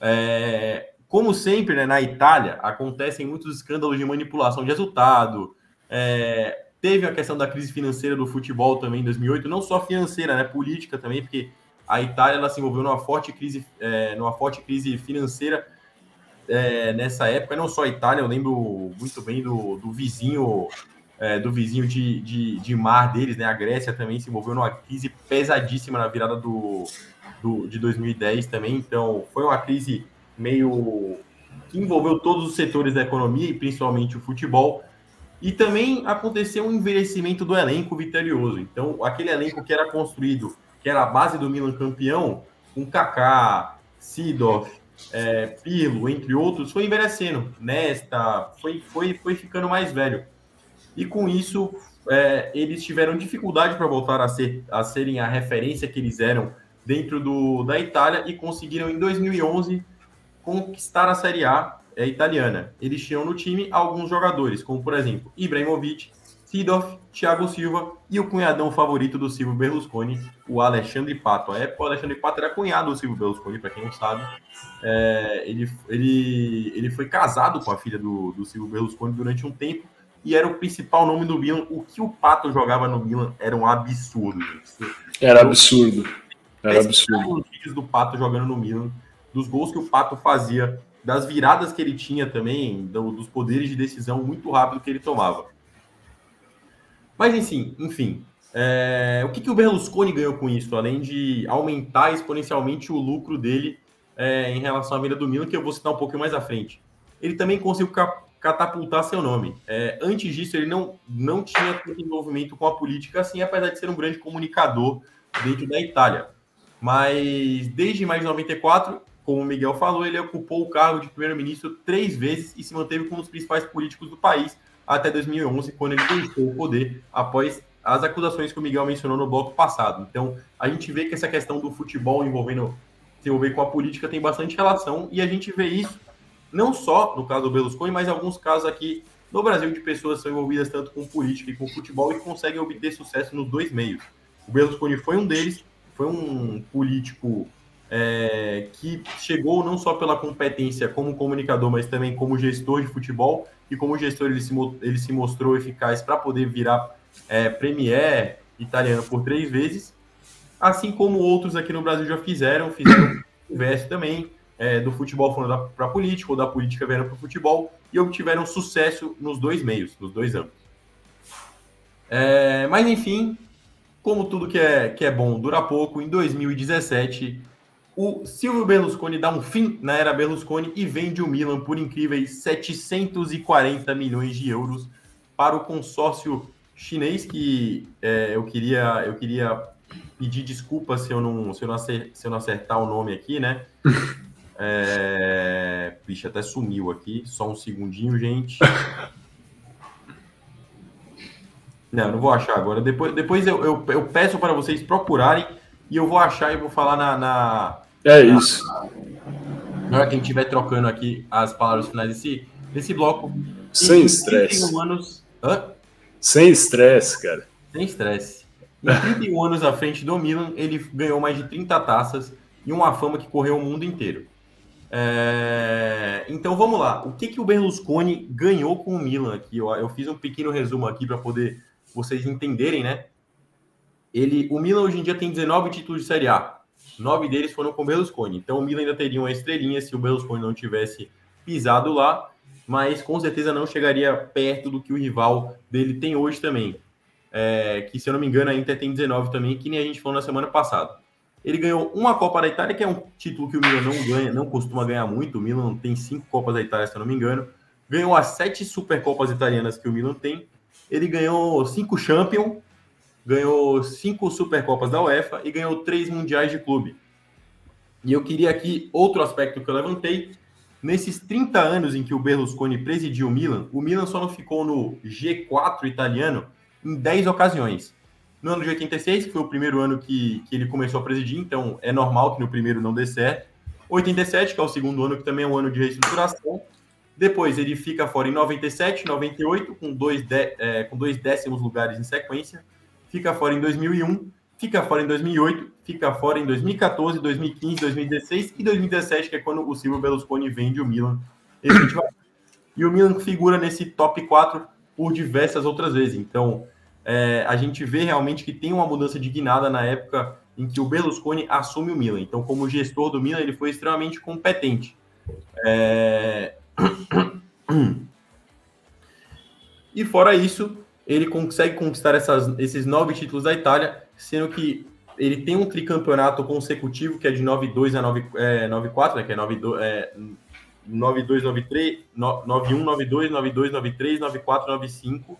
É, como sempre, né, na Itália, acontecem muitos escândalos de manipulação de resultado. É, teve a questão da crise financeira do futebol também em 2008, não só financeira, né, política também, porque a Itália ela se envolveu numa forte crise, é, numa forte crise financeira é, nessa época. Não só a Itália, eu lembro muito bem do, do vizinho é, do vizinho de, de, de, mar deles, né? A Grécia também se envolveu numa crise pesadíssima na virada do, do, de 2010 também. Então, foi uma crise meio que envolveu todos os setores da economia e principalmente o futebol. E também aconteceu um envelhecimento do elenco vitorioso. Então, aquele elenco que era construído, que era a base do Milan campeão, com Kaká, Sidorf, é, Pirlo, entre outros, foi envelhecendo. Nesta, foi, foi, foi ficando mais velho e com isso é, eles tiveram dificuldade para voltar a, ser, a serem a referência que eles eram dentro do, da Itália e conseguiram em 2011 conquistar a Série A é, italiana. Eles tinham no time alguns jogadores, como por exemplo Ibrahimovic, Sidorf, Thiago Silva e o cunhadão favorito do Silvio Berlusconi, o Alexandre Pato. A época, o Alexandre Pato era cunhado do Silvio Berlusconi, para quem não sabe. É, ele, ele, ele foi casado com a filha do, do Silvio Berlusconi durante um tempo e era o principal nome do Milan. O que o Pato jogava no Milan era um absurdo. Era absurdo. Era absurdo. Os vídeos do Pato jogando no Milan, dos gols que o Pato fazia, das viradas que ele tinha também, dos poderes de decisão muito rápido que ele tomava. Mas enfim, enfim. É... o que, que o Berlusconi ganhou com isso, além de aumentar exponencialmente o lucro dele é, em relação à venda do Milan, que eu vou citar um pouquinho mais à frente. Ele também conseguiu catapultar seu nome. É, antes disso, ele não, não tinha tanto envolvimento com a política, assim, apesar de ser um grande comunicador dentro da Itália. Mas desde mais de 94, como o Miguel falou, ele ocupou o cargo de primeiro-ministro três vezes e se manteve como um dos principais políticos do país até 2011, quando ele deixou o poder após as acusações que o Miguel mencionou no bloco passado. Então, a gente vê que essa questão do futebol envolvendo se envolver com a política tem bastante relação e a gente vê isso não só no caso do Berlusconi, mas em alguns casos aqui no Brasil de pessoas que são envolvidas tanto com política e com futebol e conseguem obter sucesso nos dois meios. O Berlusconi foi um deles, foi um político é, que chegou não só pela competência como comunicador, mas também como gestor de futebol, e como gestor ele se, ele se mostrou eficaz para poder virar é, premier italiano por três vezes, assim como outros aqui no Brasil já fizeram, fizeram o também, é, do futebol foram para a política, ou da política vieram para o futebol, e obtiveram sucesso nos dois meios, nos dois âmbitos. É, mas, enfim, como tudo que é, que é bom dura pouco, em 2017, o Silvio Berlusconi dá um fim na era Berlusconi e vende o Milan por incríveis 740 milhões de euros para o consórcio chinês, que é, eu, queria, eu queria pedir desculpas se eu não, se eu não, acertar, se eu não acertar o nome aqui, né? É... Vixe, até sumiu aqui. Só um segundinho, gente. Não, não vou achar agora. Depois, depois eu, eu, eu, peço para vocês procurarem e eu vou achar e vou falar na. na é isso. Na hora que a gente estiver trocando aqui as palavras finais desse, desse bloco. Sem estresse. anos. Hã? Sem estresse, cara. Sem estresse. Em 31 anos à frente do Milan, ele ganhou mais de 30 taças e uma fama que correu o mundo inteiro. É... Então vamos lá. O que, que o Berlusconi ganhou com o Milan aqui? Eu, eu fiz um pequeno resumo aqui para poder vocês entenderem, né? Ele, o Milan hoje em dia tem 19 títulos de Série A. Nove deles foram com o Berlusconi. Então o Milan ainda teria uma estrelinha se o Berlusconi não tivesse pisado lá, mas com certeza não chegaria perto do que o rival dele tem hoje também. É, que se eu não me engano a Inter tem 19 também, que nem a gente falou na semana passada. Ele ganhou uma Copa da Itália, que é um título que o Milan não ganha, não costuma ganhar muito. O Milan tem cinco Copas da Itália, se eu não me engano. Ganhou as sete Supercopas italianas que o Milan tem. Ele ganhou cinco Champions, ganhou cinco Supercopas da UEFA e ganhou três Mundiais de Clube. E eu queria aqui outro aspecto que eu levantei. Nesses 30 anos em que o Berlusconi presidiu o Milan, o Milan só não ficou no G4 italiano em 10 ocasiões no ano de 86, que foi o primeiro ano que, que ele começou a presidir, então é normal que no primeiro não dê certo. 87, que é o segundo ano, que também é um ano de reestruturação. Depois ele fica fora em 97, 98, com dois, de, é, com dois décimos lugares em sequência. Fica fora em 2001, fica fora em 2008, fica fora em 2014, 2015, 2016 e 2017, que é quando o Silvio Berlusconi vende o Milan. E o Milan figura nesse top 4 por diversas outras vezes. Então, é, a gente vê realmente que tem uma mudança de guinada na época em que o Berlusconi assume o Milan. Então, como gestor do Milan, ele foi extremamente competente. É... E fora isso, ele consegue conquistar essas, esses nove títulos da Itália, sendo que ele tem um tricampeonato consecutivo que é de 9-2 a 9-4, é, 9-4, né, que é 9-2, é, 92, 93, 91, 92, 92, 93, 94, 95,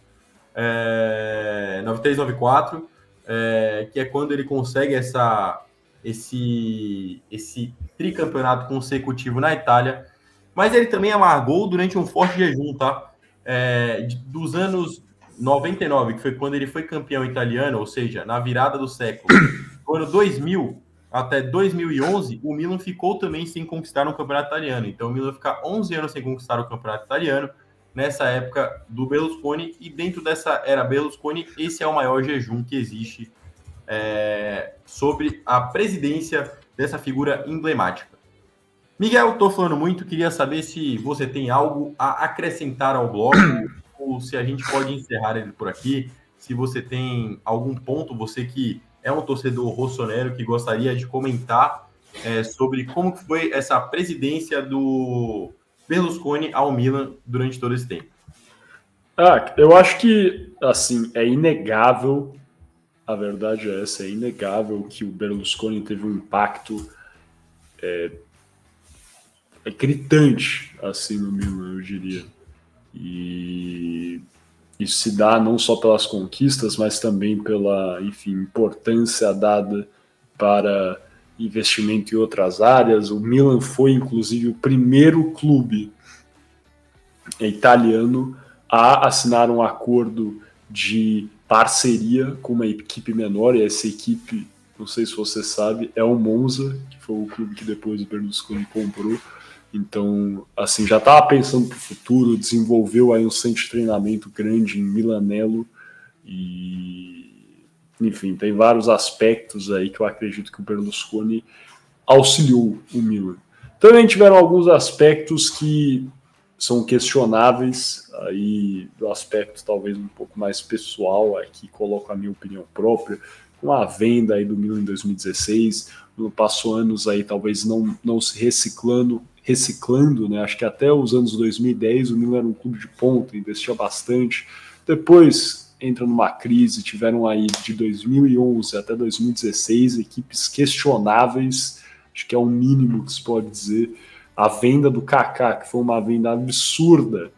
é, 93, 94, é, que é quando ele consegue essa, esse, esse tricampeonato consecutivo na Itália. Mas ele também amargou durante um forte jejum, tá? É, dos anos 99, que foi quando ele foi campeão italiano, ou seja, na virada do século, no ano 2000, até 2011, o Milan ficou também sem conquistar um campeonato italiano. Então, o Milan fica 11 anos sem conquistar o campeonato italiano, nessa época do Berlusconi. E dentro dessa era Berlusconi, esse é o maior jejum que existe é, sobre a presidência dessa figura emblemática. Miguel, estou falando muito, queria saber se você tem algo a acrescentar ao blog ou se a gente pode encerrar ele por aqui. Se você tem algum ponto, você que é um torcedor rossonero que gostaria de comentar é, sobre como foi essa presidência do Berlusconi ao Milan durante todo esse tempo. Ah, eu acho que assim é inegável, a verdade é essa, é inegável que o Berlusconi teve um impacto é, é gritante assim no Milan, eu diria. E isso se dá não só pelas conquistas, mas também pela, enfim, importância dada para investimento em outras áreas. O Milan foi, inclusive, o primeiro clube italiano a assinar um acordo de parceria com uma equipe menor, e essa equipe, não sei se você sabe, é o Monza, que foi o clube que depois o Berlusconi comprou. Então, assim, já estava pensando para o futuro, desenvolveu aí um centro de treinamento grande em Milanello e, enfim, tem vários aspectos aí que eu acredito que o Berlusconi auxiliou o Milan. Também tiveram alguns aspectos que são questionáveis, aí do aspecto talvez um pouco mais pessoal, aqui coloco a minha opinião própria, com a venda aí do Milan em 2016, passou anos aí talvez não, não se reciclando reciclando, né? Acho que até os anos 2010 o Milan era um clube de ponta, investia bastante. Depois entra numa crise, tiveram aí de 2011 até 2016 equipes questionáveis, acho que é o mínimo que se pode dizer. A venda do Kaká, que foi uma venda absurda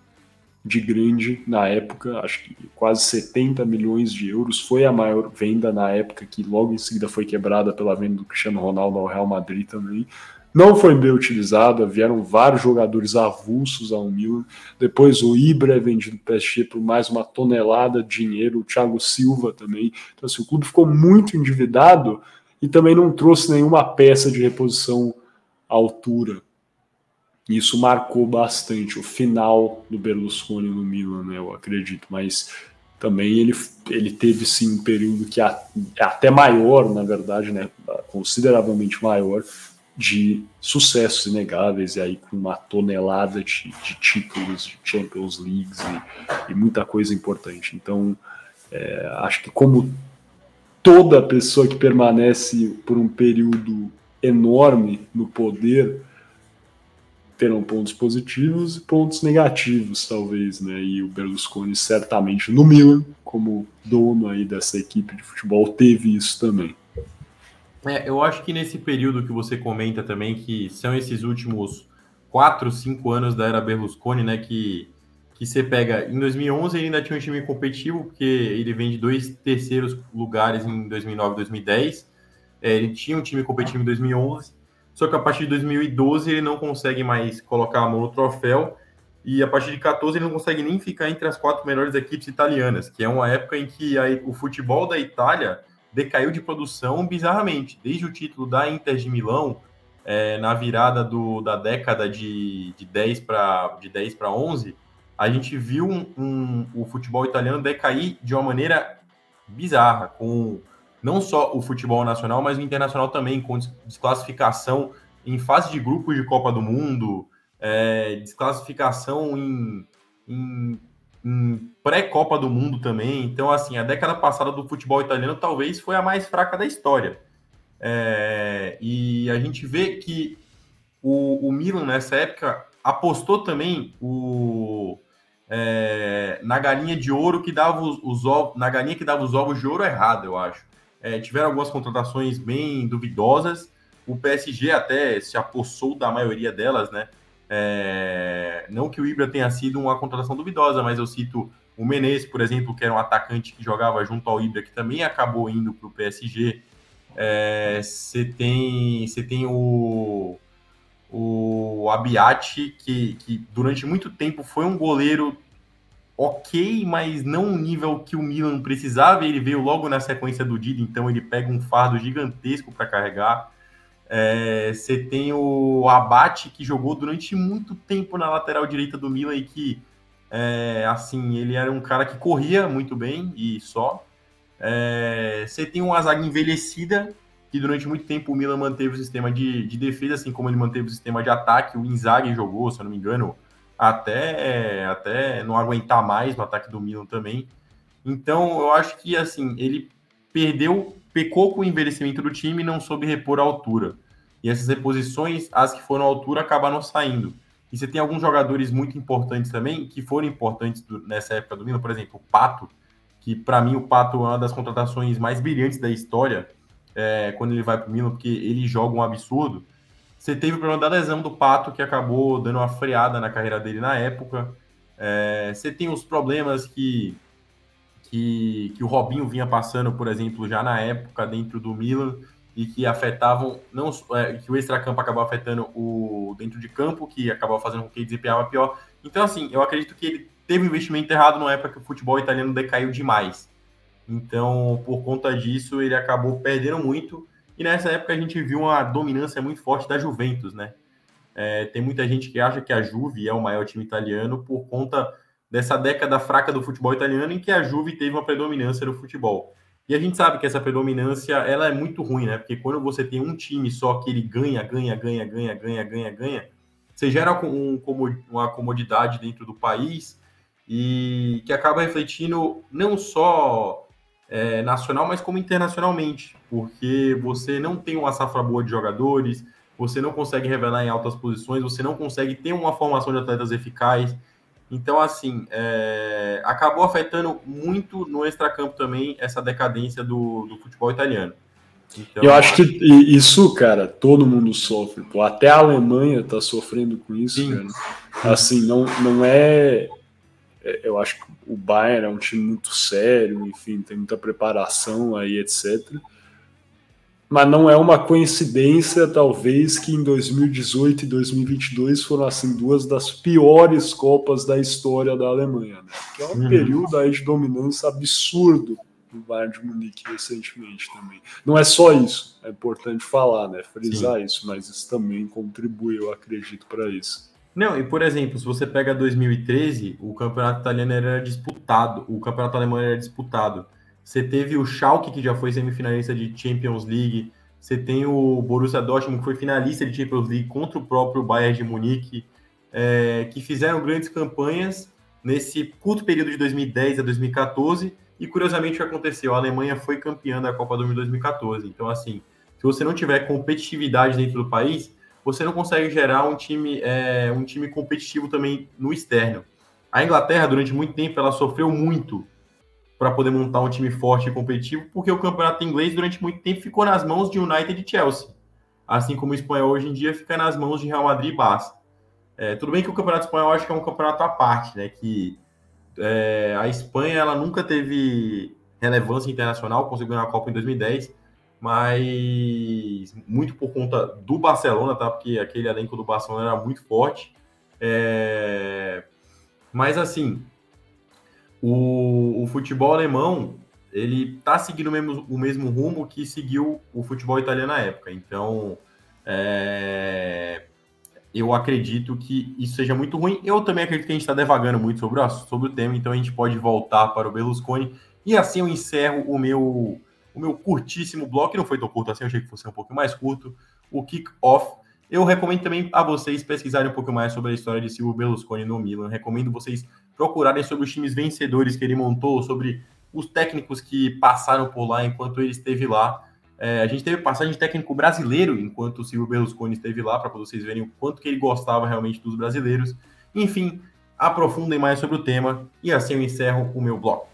de grande na época, acho que quase 70 milhões de euros, foi a maior venda na época, que logo em seguida foi quebrada pela venda do Cristiano Ronaldo ao Real Madrid também não foi bem utilizada, vieram vários jogadores avulsos ao Milan. Depois o Ibra é vendido para o PSG por mais uma tonelada de dinheiro, o Thiago Silva também. Então assim, o clube ficou muito endividado e também não trouxe nenhuma peça de reposição à altura. Isso marcou bastante o final do Berlusconi no Milan, né, eu acredito, mas também ele, ele teve sim um período que é até maior, na verdade, né, consideravelmente maior, de sucessos inegáveis, e aí com uma tonelada de, de títulos de Champions Leagues e, e muita coisa importante. Então, é, acho que como toda pessoa que permanece por um período enorme no poder terão pontos positivos e pontos negativos, talvez, né? E o Berlusconi certamente no Milan, como dono aí dessa equipe de futebol, teve isso também. É, eu acho que nesse período que você comenta também, que são esses últimos quatro, cinco anos da era Berlusconi, né, que, que você pega... Em 2011 ele ainda tinha um time competitivo, porque ele vem de dois terceiros lugares em 2009 e 2010. É, ele tinha um time competitivo em 2011, só que a partir de 2012 ele não consegue mais colocar a mão no troféu, e a partir de 14 ele não consegue nem ficar entre as quatro melhores equipes italianas, que é uma época em que a, o futebol da Itália decaiu de produção bizarramente. Desde o título da Inter de Milão, é, na virada do, da década de, de 10 para de 10 para 11, a gente viu um, um, o futebol italiano decair de uma maneira bizarra, com não só o futebol nacional, mas o internacional também, com desclassificação em fase de grupos de Copa do Mundo, é, desclassificação em, em, pré-Copa do Mundo também. Então, assim, a década passada do futebol italiano talvez foi a mais fraca da história. É, e a gente vê que o, o, Milan, nessa época, apostou também o, é, na galinha de ouro que dava os, os, ovos, na galinha que dava os ovos de ouro errado, eu acho. É, tiveram algumas contratações bem duvidosas. O PSG até se apossou da maioria delas, né? É, não que o Ibra tenha sido uma contratação duvidosa, mas eu cito o Menezes, por exemplo, que era um atacante que jogava junto ao Ibra, que também acabou indo para o PSG. Você é, tem, você tem o, o Abiati, que, que durante muito tempo foi um goleiro ok, mas não um nível que o Milan precisava. Ele veio logo na sequência do Dida, então ele pega um fardo gigantesco para carregar. É, você tem o Abate, que jogou durante muito tempo na lateral direita do Milan e que, é, assim, ele era um cara que corria muito bem e só. É, você tem uma zaga envelhecida, que durante muito tempo o Milan manteve o sistema de, de defesa, assim como ele manteve o sistema de ataque. O Inzaghi jogou, se eu não me engano, até, até não aguentar mais no ataque do Milan também. Então, eu acho que, assim, ele perdeu, pecou com o envelhecimento do time e não soube repor a altura. E essas reposições, as que foram à altura, acabaram saindo. E você tem alguns jogadores muito importantes também, que foram importantes do, nessa época do Milan, por exemplo, o Pato, que para mim o Pato é uma das contratações mais brilhantes da história é, quando ele vai para o Milan, porque ele joga um absurdo. Você teve o problema da lesão do Pato, que acabou dando uma freada na carreira dele na época. É, você tem os problemas que, que, que o Robinho vinha passando, por exemplo, já na época dentro do Milan e que afetavam, não é, que o extracampo acabou afetando o dentro de campo, que acabou fazendo com que desempenhava pior. Então, assim, eu acredito que ele teve um investimento errado na época que o futebol italiano decaiu demais. Então, por conta disso, ele acabou perdendo muito. E nessa época a gente viu uma dominância muito forte da Juventus, né? É, tem muita gente que acha que a Juve é o maior time italiano por conta dessa década fraca do futebol italiano em que a Juve teve uma predominância no futebol. E a gente sabe que essa predominância ela é muito ruim, né? Porque quando você tem um time só que ele ganha, ganha, ganha, ganha, ganha, ganha, ganha, você gera um, uma comodidade dentro do país e que acaba refletindo não só é, nacional, mas como internacionalmente, porque você não tem uma safra boa de jogadores, você não consegue revelar em altas posições, você não consegue ter uma formação de atletas eficaz. Então, assim, é, acabou afetando muito no extracampo também essa decadência do, do futebol italiano. Então, eu acho que isso, cara, todo mundo sofre. Pô. Até a Alemanha está sofrendo com isso, sim. cara. Assim, não, não é é, eu acho que o Bayern é um time muito sério, enfim, tem muita preparação aí, etc. Mas não é uma coincidência, talvez, que em 2018 e 2022 foram assim duas das piores Copas da história da Alemanha, né? Que é um uhum. período aí de dominância absurdo do Bayern de Munique recentemente também. Não é só isso, é importante falar, né? Frisar Sim. isso, mas isso também contribui, eu acredito, para isso. Não, e por exemplo, se você pega 2013, o campeonato italiano era disputado, o campeonato alemão era disputado. Você teve o Schalke, que já foi semifinalista de Champions League, você tem o Borussia Dortmund, que foi finalista de Champions League contra o próprio Bayern de Munique, é, que fizeram grandes campanhas nesse curto período de 2010 a 2014, e curiosamente o que aconteceu? A Alemanha foi campeã da Copa do Mundo 2014. Então, assim, se você não tiver competitividade dentro do país, você não consegue gerar um time, é, um time competitivo também no externo. A Inglaterra, durante muito tempo, ela sofreu muito para poder montar um time forte e competitivo, porque o campeonato inglês, durante muito tempo, ficou nas mãos de United e Chelsea. Assim como o espanhol hoje em dia fica nas mãos de Real Madrid e Barça. É, tudo bem que o campeonato espanhol acho que é um campeonato à parte, né? Que é, a Espanha ela nunca teve relevância internacional, conseguiu na Copa em 2010 mas muito por conta do Barcelona, tá? Porque aquele elenco do Barcelona era muito forte. É... Mas assim, o, o, futebol alemão ele tá seguindo o mesmo, o mesmo rumo que seguiu o futebol italiano na época. Então, É... Eu acredito que isso seja muito ruim. Eu também acredito que a gente está devagando muito sobre o, sobre o tema, então a gente pode voltar para o Berlusconi. E assim eu encerro o meu, o meu curtíssimo bloco, não foi tão curto assim, eu achei que fosse um pouco mais curto, o kick-off. Eu recomendo também a vocês pesquisarem um pouco mais sobre a história de Silvio Berlusconi no Milan. Recomendo vocês procurarem sobre os times vencedores que ele montou, sobre os técnicos que passaram por lá enquanto ele esteve lá. É, a gente teve passagem de técnico brasileiro enquanto o Silvio Berlusconi esteve lá, para vocês verem o quanto que ele gostava realmente dos brasileiros. Enfim, aprofundem mais sobre o tema e assim eu encerro o meu bloco.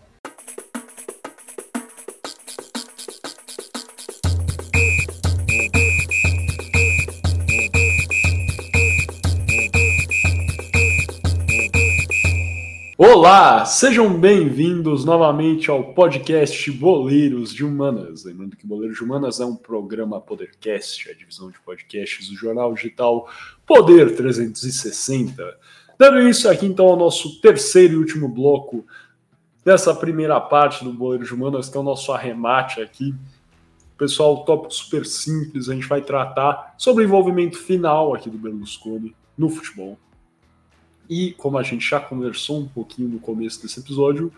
Olá, sejam bem-vindos novamente ao podcast Boleiros de Humanas. Lembrando que Boleiros de Humanas é um programa Podercast, a divisão de podcasts do jornal digital Poder 360. Dando isso aqui então ao nosso terceiro e último bloco dessa primeira parte do Boleiros de Humanas, que é o nosso arremate aqui. Pessoal, tópico super simples, a gente vai tratar sobre o envolvimento final aqui do Berlusconi no futebol e, como a gente já conversou um pouquinho no começo desse episódio,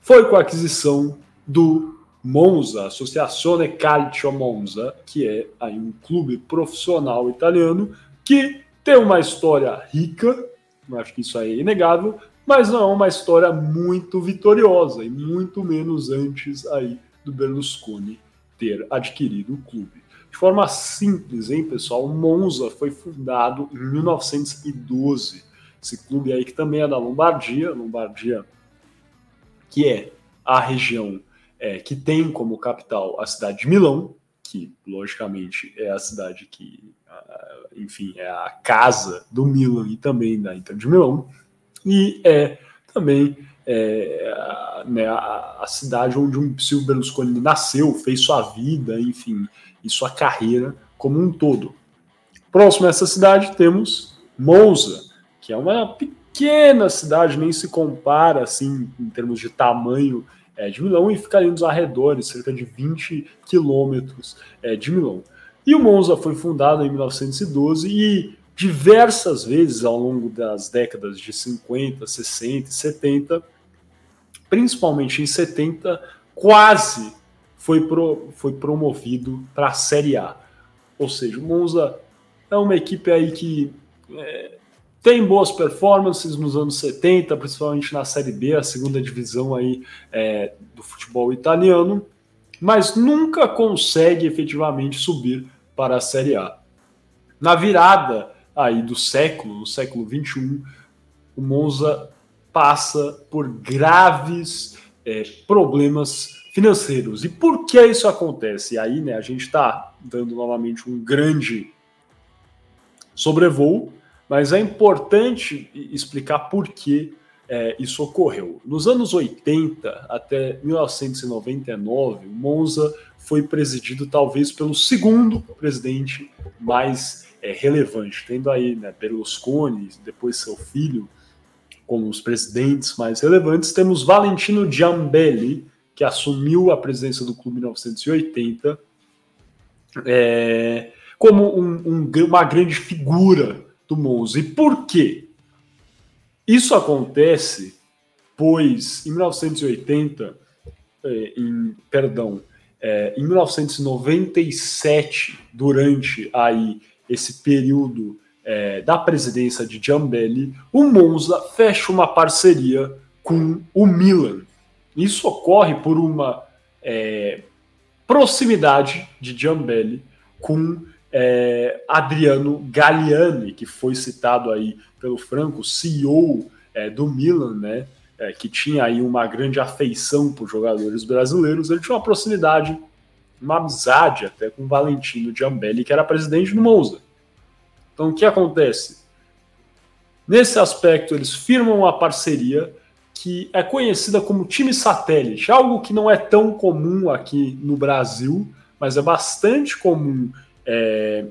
foi com a aquisição do Monza, Associazione Calcio Monza, que é aí um clube profissional italiano que tem uma história rica, acho que isso aí é inegável, mas não é uma história muito vitoriosa e muito menos antes aí do Berlusconi ter adquirido o clube. De forma simples, hein, pessoal? Monza foi fundado em 1912 esse clube aí que também é da Lombardia, Lombardia, que é a região é, que tem como capital a cidade de Milão, que logicamente é a cidade que, enfim, é a casa do Milan e também da Inter de Milão, e é também é, a, né, a, cidade onde um Silvio Berlusconi nasceu, fez sua vida, enfim, e sua carreira como um todo. Próximo a essa cidade temos Monza, que é uma pequena cidade, nem se compara assim em termos de tamanho é, de Milão e fica ali nos arredores, cerca de 20 quilômetros é, de Milão. E o Monza foi fundado em 1912 e diversas vezes ao longo das décadas de 50, 60 e 70, principalmente em 70, quase foi, pro, foi promovido para a Série A. Ou seja, o Monza é uma equipe aí que é, tem boas performances nos anos 70, principalmente na Série B, a segunda divisão aí é, do futebol italiano, mas nunca consegue efetivamente subir para a Série A. Na virada aí do século, no século 21, o Monza passa por graves é, problemas financeiros. E por que isso acontece? E aí, né, a gente está dando novamente um grande sobrevoo mas é importante explicar por que é, isso ocorreu. Nos anos 80 até 1999, o Monza foi presidido talvez pelo segundo presidente mais é, relevante, tendo aí né, Berlusconi, depois seu filho, como os presidentes mais relevantes. Temos Valentino Giambelli, que assumiu a presidência do clube em 1980, é, como um, um, uma grande figura do Monza. E por quê? Isso acontece pois em 1980, é, em, perdão, é, em 1997, durante aí esse período é, da presidência de Giambelli, o Monza fecha uma parceria com o Milan. Isso ocorre por uma proximidade de Giambelli com é, Adriano Galliani, que foi citado aí pelo Franco, CEO é, do Milan, né, é, que tinha aí uma grande afeição por jogadores brasileiros, ele tinha uma proximidade, uma amizade até com Valentino Giambelli, que era presidente do Monza. Então o que acontece? Nesse aspecto, eles firmam uma parceria que é conhecida como time satélite, algo que não é tão comum aqui no Brasil, mas é bastante comum é,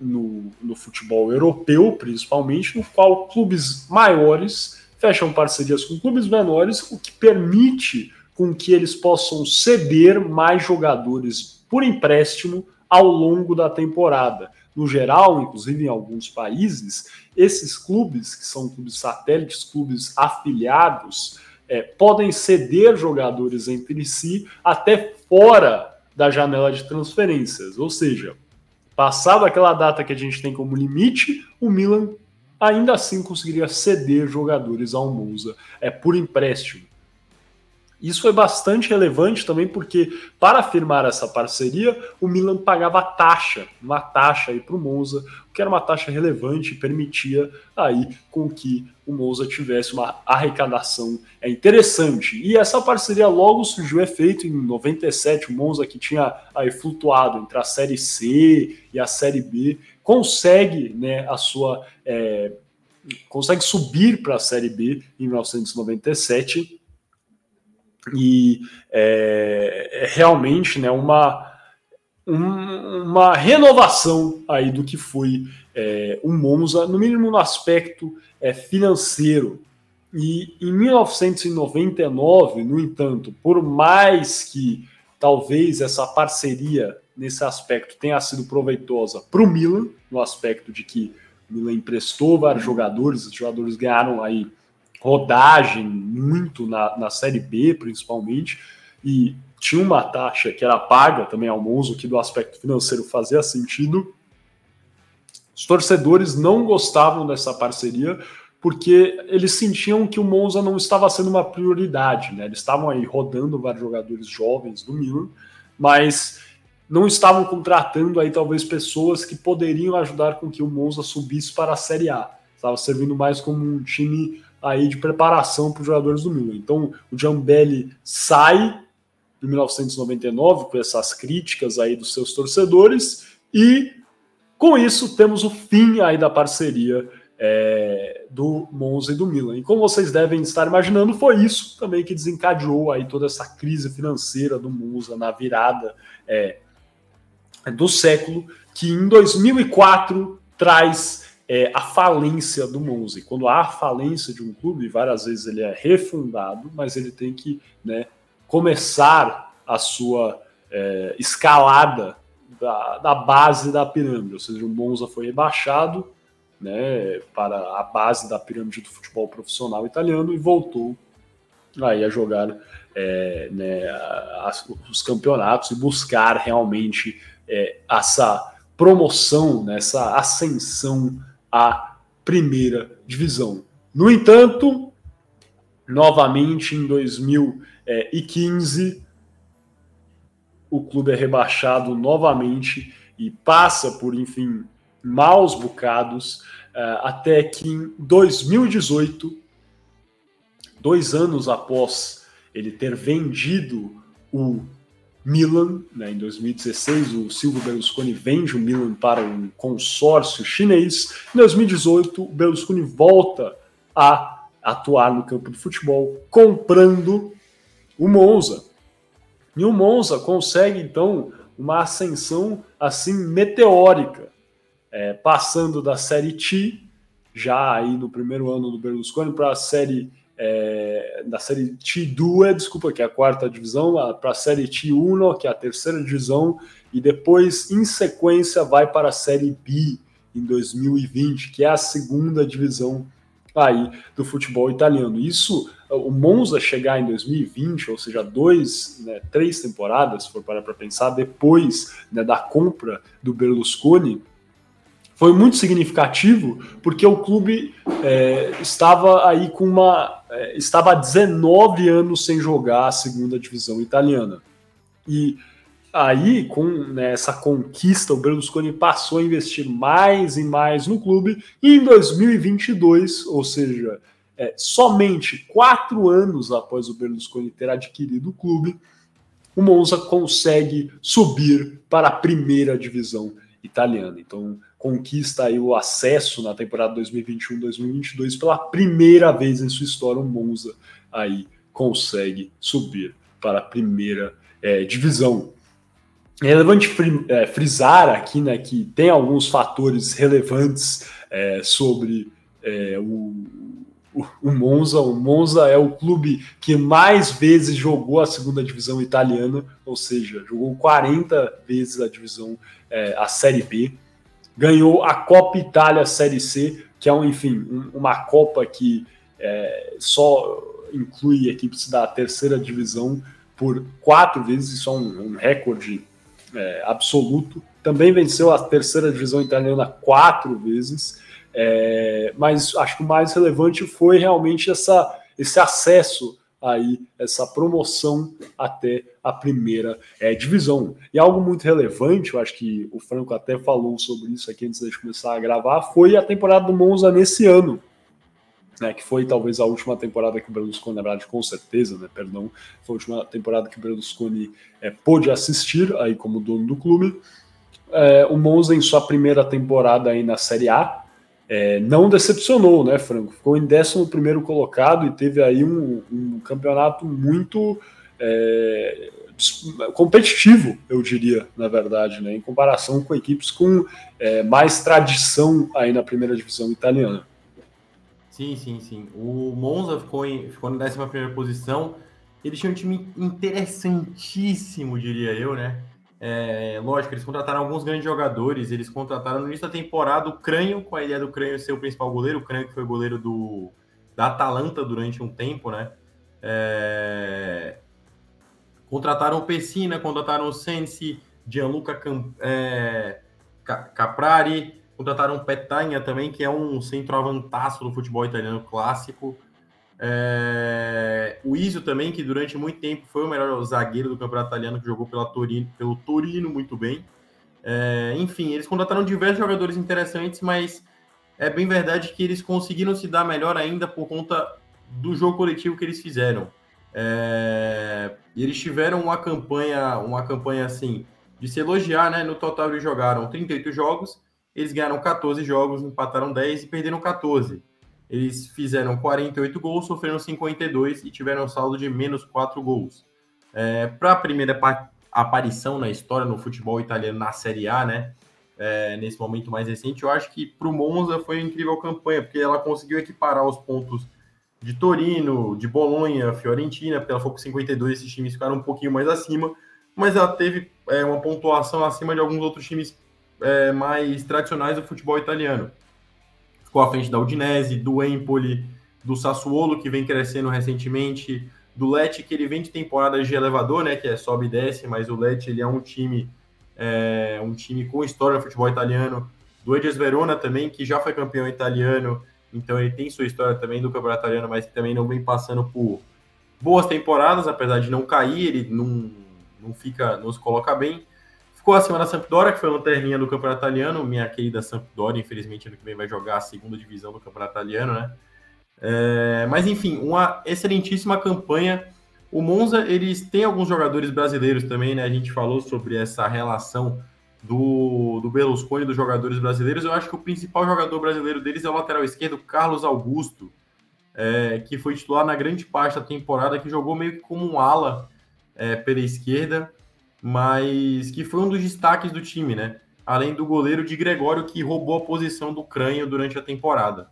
no, no futebol europeu, principalmente, no qual clubes maiores fecham parcerias com clubes menores, o que permite com que eles possam ceder mais jogadores por empréstimo ao longo da temporada. No geral, inclusive em alguns países, esses clubes, que são clubes satélites, clubes afiliados, é, podem ceder jogadores entre si até fora da janela de transferências. Ou seja, passada aquela data que a gente tem como limite, o Milan ainda assim conseguiria ceder jogadores ao Monza é, por empréstimo. Isso foi bastante relevante também porque, para firmar essa parceria, o Milan pagava taxa, uma taxa aí para o Monza, que era uma taxa relevante e permitia aí com que o Monza tivesse uma arrecadação é interessante. E essa parceria logo surgiu efeito em 97, o Monza que tinha aí flutuado entre a Série C e a Série B, consegue né, a sua... É, consegue subir para a Série B em 1997 e é, é realmente né, uma, um, uma renovação aí do que foi é, o Monza, no mínimo no aspecto é, financeiro. E em 1999, no entanto, por mais que talvez essa parceria nesse aspecto tenha sido proveitosa para o Milan, no aspecto de que o Milan emprestou vários jogadores, os jogadores ganharam aí rodagem muito na, na Série B, principalmente, e tinha uma taxa que era paga também ao Monza, que do aspecto financeiro fazia sentido. Os torcedores não gostavam dessa parceria porque eles sentiam que o Monza não estava sendo uma prioridade, né? Eles estavam aí rodando vários jogadores jovens do Milan, mas não estavam contratando aí talvez pessoas que poderiam ajudar com que o Monza subisse para a Série A. Estava servindo mais como um time aí de preparação para os jogadores do Milan. Então, o Giambelli sai em 1999 com essas críticas aí dos seus torcedores e com isso temos o fim aí da parceria é, do Monza e do Milan. E como vocês devem estar imaginando, foi isso também que desencadeou aí toda essa crise financeira do Monza na virada é, do século, que em 2004 traz é, a falência do Monza. E quando há falência de um clube, várias vezes ele é refundado, mas ele tem que né, começar a sua é, escalada da, da, base da pirâmide. Ou seja, o Monza foi rebaixado né, para a base da pirâmide do futebol profissional italiano e voltou aí a jogar é, né, as, os campeonatos e buscar realmente é, essa promoção, né, essa ascensão a primeira divisão. No entanto, novamente em 2015, o clube é rebaixado novamente e passa por, enfim, maus bocados, eh, até que em 2018, dois anos após ele ter vendido o Milan, né, em 2016, o Silvio Berlusconi vende o Milan para um consórcio chinês. Em 2018, o Berlusconi volta a atuar no campo de futebol, comprando o Monza. E o Monza consegue, então, uma ascensão assim meteórica, é, passando da Série T, já aí no primeiro ano do Berlusconi, para a Série é, da série T2, desculpa, que é a quarta divisão, para a série T1, que é a terceira divisão, e depois, em sequência, vai para a série B em 2020, que é a segunda divisão aí do futebol italiano. Isso, o Monza chegar em 2020, ou seja, dois, né, três temporadas, se for parar para pensar, depois né, da compra do Berlusconi, foi muito significativo porque o clube é, estava aí com uma é, estava há 19 anos sem jogar a segunda divisão italiana. E aí com né, essa conquista o Berlusconi passou a investir mais e mais no clube e em 2022 ou seja é, somente quatro anos após o Berlusconi ter adquirido o clube o Monza consegue subir para a primeira divisão italiana. Então conquista aí o acesso na temporada 2021-2022 pela primeira vez em sua história. O Monza aí consegue subir para a primeira é, divisão. É relevante é, frisar aqui né, que tem alguns fatores relevantes é, sobre é, o, o, Monza. O Monza é o clube que mais vezes jogou a segunda divisão italiana, ou seja, jogou 40 vezes a divisão, é, a Série B. Ganhou a Copa Itália Série C, que é, um, enfim, um, uma Copa que é, só inclui equipes da terceira divisão por quatro vezes, isso é um, um recorde é, absoluto. Também venceu a terceira divisão italiana quatro vezes. É, mas acho que o mais relevante foi realmente essa, esse acesso aí, essa promoção até a primeira é, divisão. E algo muito relevante, eu acho que o Franco até falou sobre isso aqui antes de começar a gravar, foi a temporada do Monza nesse ano. Né, que foi talvez a última temporada que o Berlusconi, na verdade, com certeza, né, perdão, foi a última temporada que o Berlusconi é, pôde assistir aí como dono do clube. É, o Monza em sua primeira temporada aí na Série A, é, não decepcionou, né, Franco? Ficou em 11 colocado e teve aí um, um campeonato muito é, competitivo, eu diria, na verdade, né, em comparação com equipes com é, mais tradição aí na primeira divisão italiana. Sim, sim, sim. O Monza ficou em, ficou na 11 posição. Ele tinha um time interessantíssimo, diria eu, né? É, lógico, eles contrataram alguns grandes jogadores. Eles contrataram no início da temporada o Crânio, com a ideia do Crânio ser o principal goleiro. O Crânio que foi goleiro do, da Atalanta durante um tempo, né? É, contrataram o Pessina, contrataram o Sensi, Gianluca é, Caprari, contrataram o Petagna também, que é um centroavantaço do futebol italiano clássico. É... O Isio também, que durante muito tempo foi o melhor zagueiro do campeonato italiano, que jogou pela Torino, pelo Torino muito bem. É... Enfim, eles contrataram diversos jogadores interessantes, mas é bem verdade que eles conseguiram se dar melhor ainda por conta do jogo coletivo que eles fizeram. É... Eles tiveram uma campanha, uma campanha assim, de se elogiar, né? No total eles jogaram 38 jogos, eles ganharam 14 jogos, empataram 10 e perderam 14. Eles fizeram 48 gols, sofreram 52 e tiveram saldo de menos 4 gols. É, Para a primeira aparição na história no futebol italiano na Série A, né? É, nesse momento mais recente, eu acho que para o Monza foi uma incrível campanha, porque ela conseguiu equiparar os pontos de Torino, de Bolonha, Fiorentina, porque ela foi com 52, esses times ficaram um pouquinho mais acima, mas ela teve é, uma pontuação acima de alguns outros times é, mais tradicionais do futebol italiano ficou à frente da Udinese, do Empoli, do Sassuolo, que vem crescendo recentemente, do Lecce, que ele vem de temporada de elevador, né, que é sobe e desce, mas o Lecce ele é um time é, um time com história no futebol italiano, do Edes Verona também, que já foi campeão italiano, então ele tem sua história também do campeonato italiano, mas que também não vem passando por boas temporadas, apesar de não cair, ele não, não fica, não se coloca bem. Ficou acima da Sampdoria, que foi a lanterninha do campeonato italiano. Minha querida Sampdoria, infelizmente, ano que vem vai jogar a segunda divisão do campeonato italiano, né? É, mas enfim, uma excelentíssima campanha. O Monza, eles têm alguns jogadores brasileiros também, né? A gente falou sobre essa relação do, do Berlusconi dos jogadores brasileiros. Eu acho que o principal jogador brasileiro deles é o lateral esquerdo, Carlos Augusto, é, que foi titular na grande parte da temporada, que jogou meio que como um ala é, pela esquerda mas que foi um dos destaques do time, né? Além do goleiro de Gregório, que roubou a posição do Crânio durante a temporada.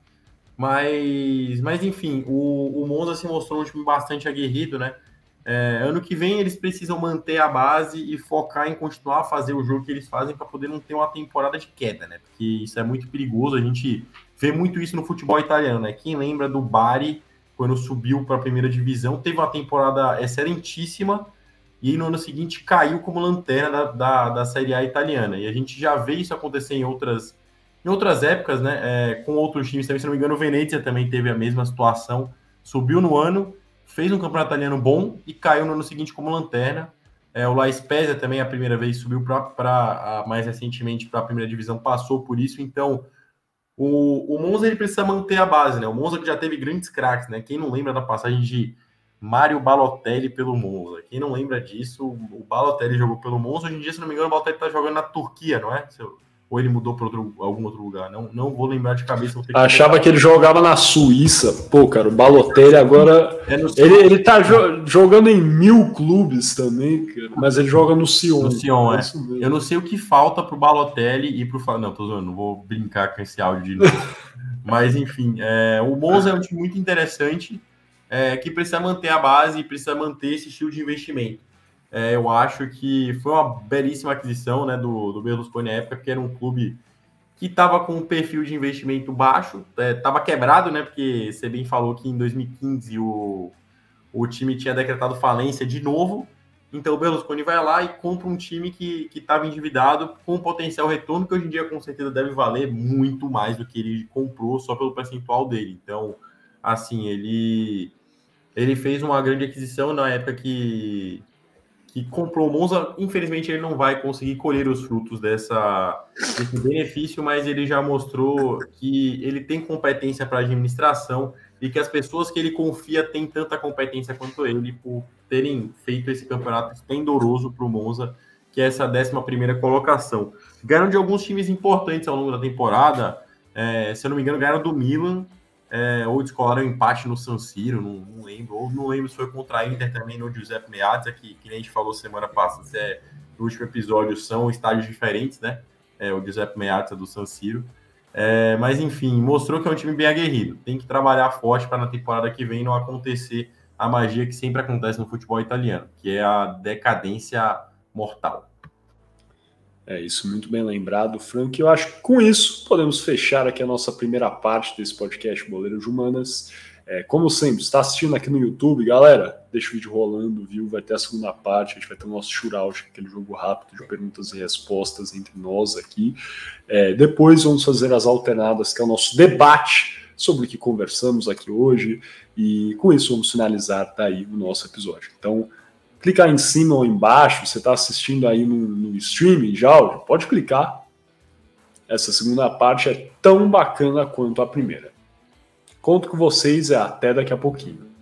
Mas, mas enfim, o, o Monza se mostrou um time bastante aguerrido, né? É, ano que vem eles precisam manter a base e focar em continuar a fazer o jogo que eles fazem para poder não ter uma temporada de queda, né? Porque isso é muito perigoso. A gente vê muito isso no futebol italiano, né? Quem lembra do Bari, quando subiu para a primeira divisão, teve uma temporada excelentíssima, e no ano seguinte caiu como lanterna da, da, da Série A italiana. E a gente já vê isso acontecer em outras, em outras épocas, né? É, com outros times também, se não me engano, o Venezia também teve a mesma situação. Subiu no ano, fez um campeonato italiano bom e caiu no ano seguinte como lanterna. É, o La Spezia também a primeira vez subiu para mais recentemente para a primeira divisão, passou por isso. Então, o, o Monza ele precisa manter a base, né? O Monza que já teve grandes craques, né? Quem não lembra da passagem de Mário Balotelli pelo Monza. Quem não lembra disso, o Balotelli jogou pelo Monza. Hoje em dia, se não me engano, o Balotelli está jogando na Turquia, não é? ou ele mudou para algum outro lugar. Não, não vou lembrar de cabeça. Que Achava que ele jogava na Suíça. Pô, cara, o Balotelli agora. É ele, ele tá jo jogando em mil clubes também, cara, mas ele joga no Sion. No Sion, é. é. Eu não sei o que falta pro Balotelli e pro. Não, tô zoando, não vou brincar com esse áudio de novo. mas, enfim, é, o Monza é um time muito interessante é, que precisa manter a base e precisa manter esse estilo de investimento. É, eu acho que foi uma belíssima aquisição né, do, do Berlusconi na época, que era um clube que estava com um perfil de investimento baixo, estava é, quebrado, né? Porque você bem falou que em 2015 o, o time tinha decretado falência de novo. Então o Berlusconi vai lá e compra um time que estava endividado com potencial retorno, que hoje em dia com certeza deve valer muito mais do que ele comprou só pelo percentual dele. Então, assim, ele ele fez uma grande aquisição na época que que comprou o Monza, infelizmente ele não vai conseguir colher os frutos dessa, desse benefício, mas ele já mostrou que ele tem competência para administração e que as pessoas que ele confia têm tanta competência quanto ele por terem feito esse campeonato esplendoroso para o Monza, que é essa 11 primeira colocação. Ganharam de alguns times importantes ao longo da temporada, é, se eu não me engano, ganharam do Milan, é, ou descolaram um empate no San Siro, não, não, lembro, ou não lembro se foi contra a Inter também no Giuseppe Meazza, que, que a gente falou semana passada, é, no último episódio, são estádios diferentes, né? É, o Giuseppe Meazza do San Siro. É, mas enfim, mostrou que é um time bem aguerrido. Tem que trabalhar forte para na temporada que vem não acontecer a magia que sempre acontece no futebol italiano, que é a decadência mortal. É isso, muito bem lembrado, Frank. Eu acho que com isso podemos fechar aqui a nossa primeira parte desse podcast Boleiro de Humanas. É, como sempre, está assistindo aqui no YouTube, galera, deixa o vídeo rolando, viu? Vai ter a segunda parte, a gente vai ter o nosso shootout, aquele jogo rápido de perguntas e respostas entre nós aqui. É, depois vamos fazer as alternadas, que é o nosso debate sobre o que conversamos aqui hoje. E com isso vamos finalizar daí o nosso episódio. Então, clicar em cima ou embaixo, você está assistindo aí no, no streaming áudio, pode clicar. Essa segunda parte é tão bacana quanto a primeira. Conto com vocês e até daqui a pouquinho.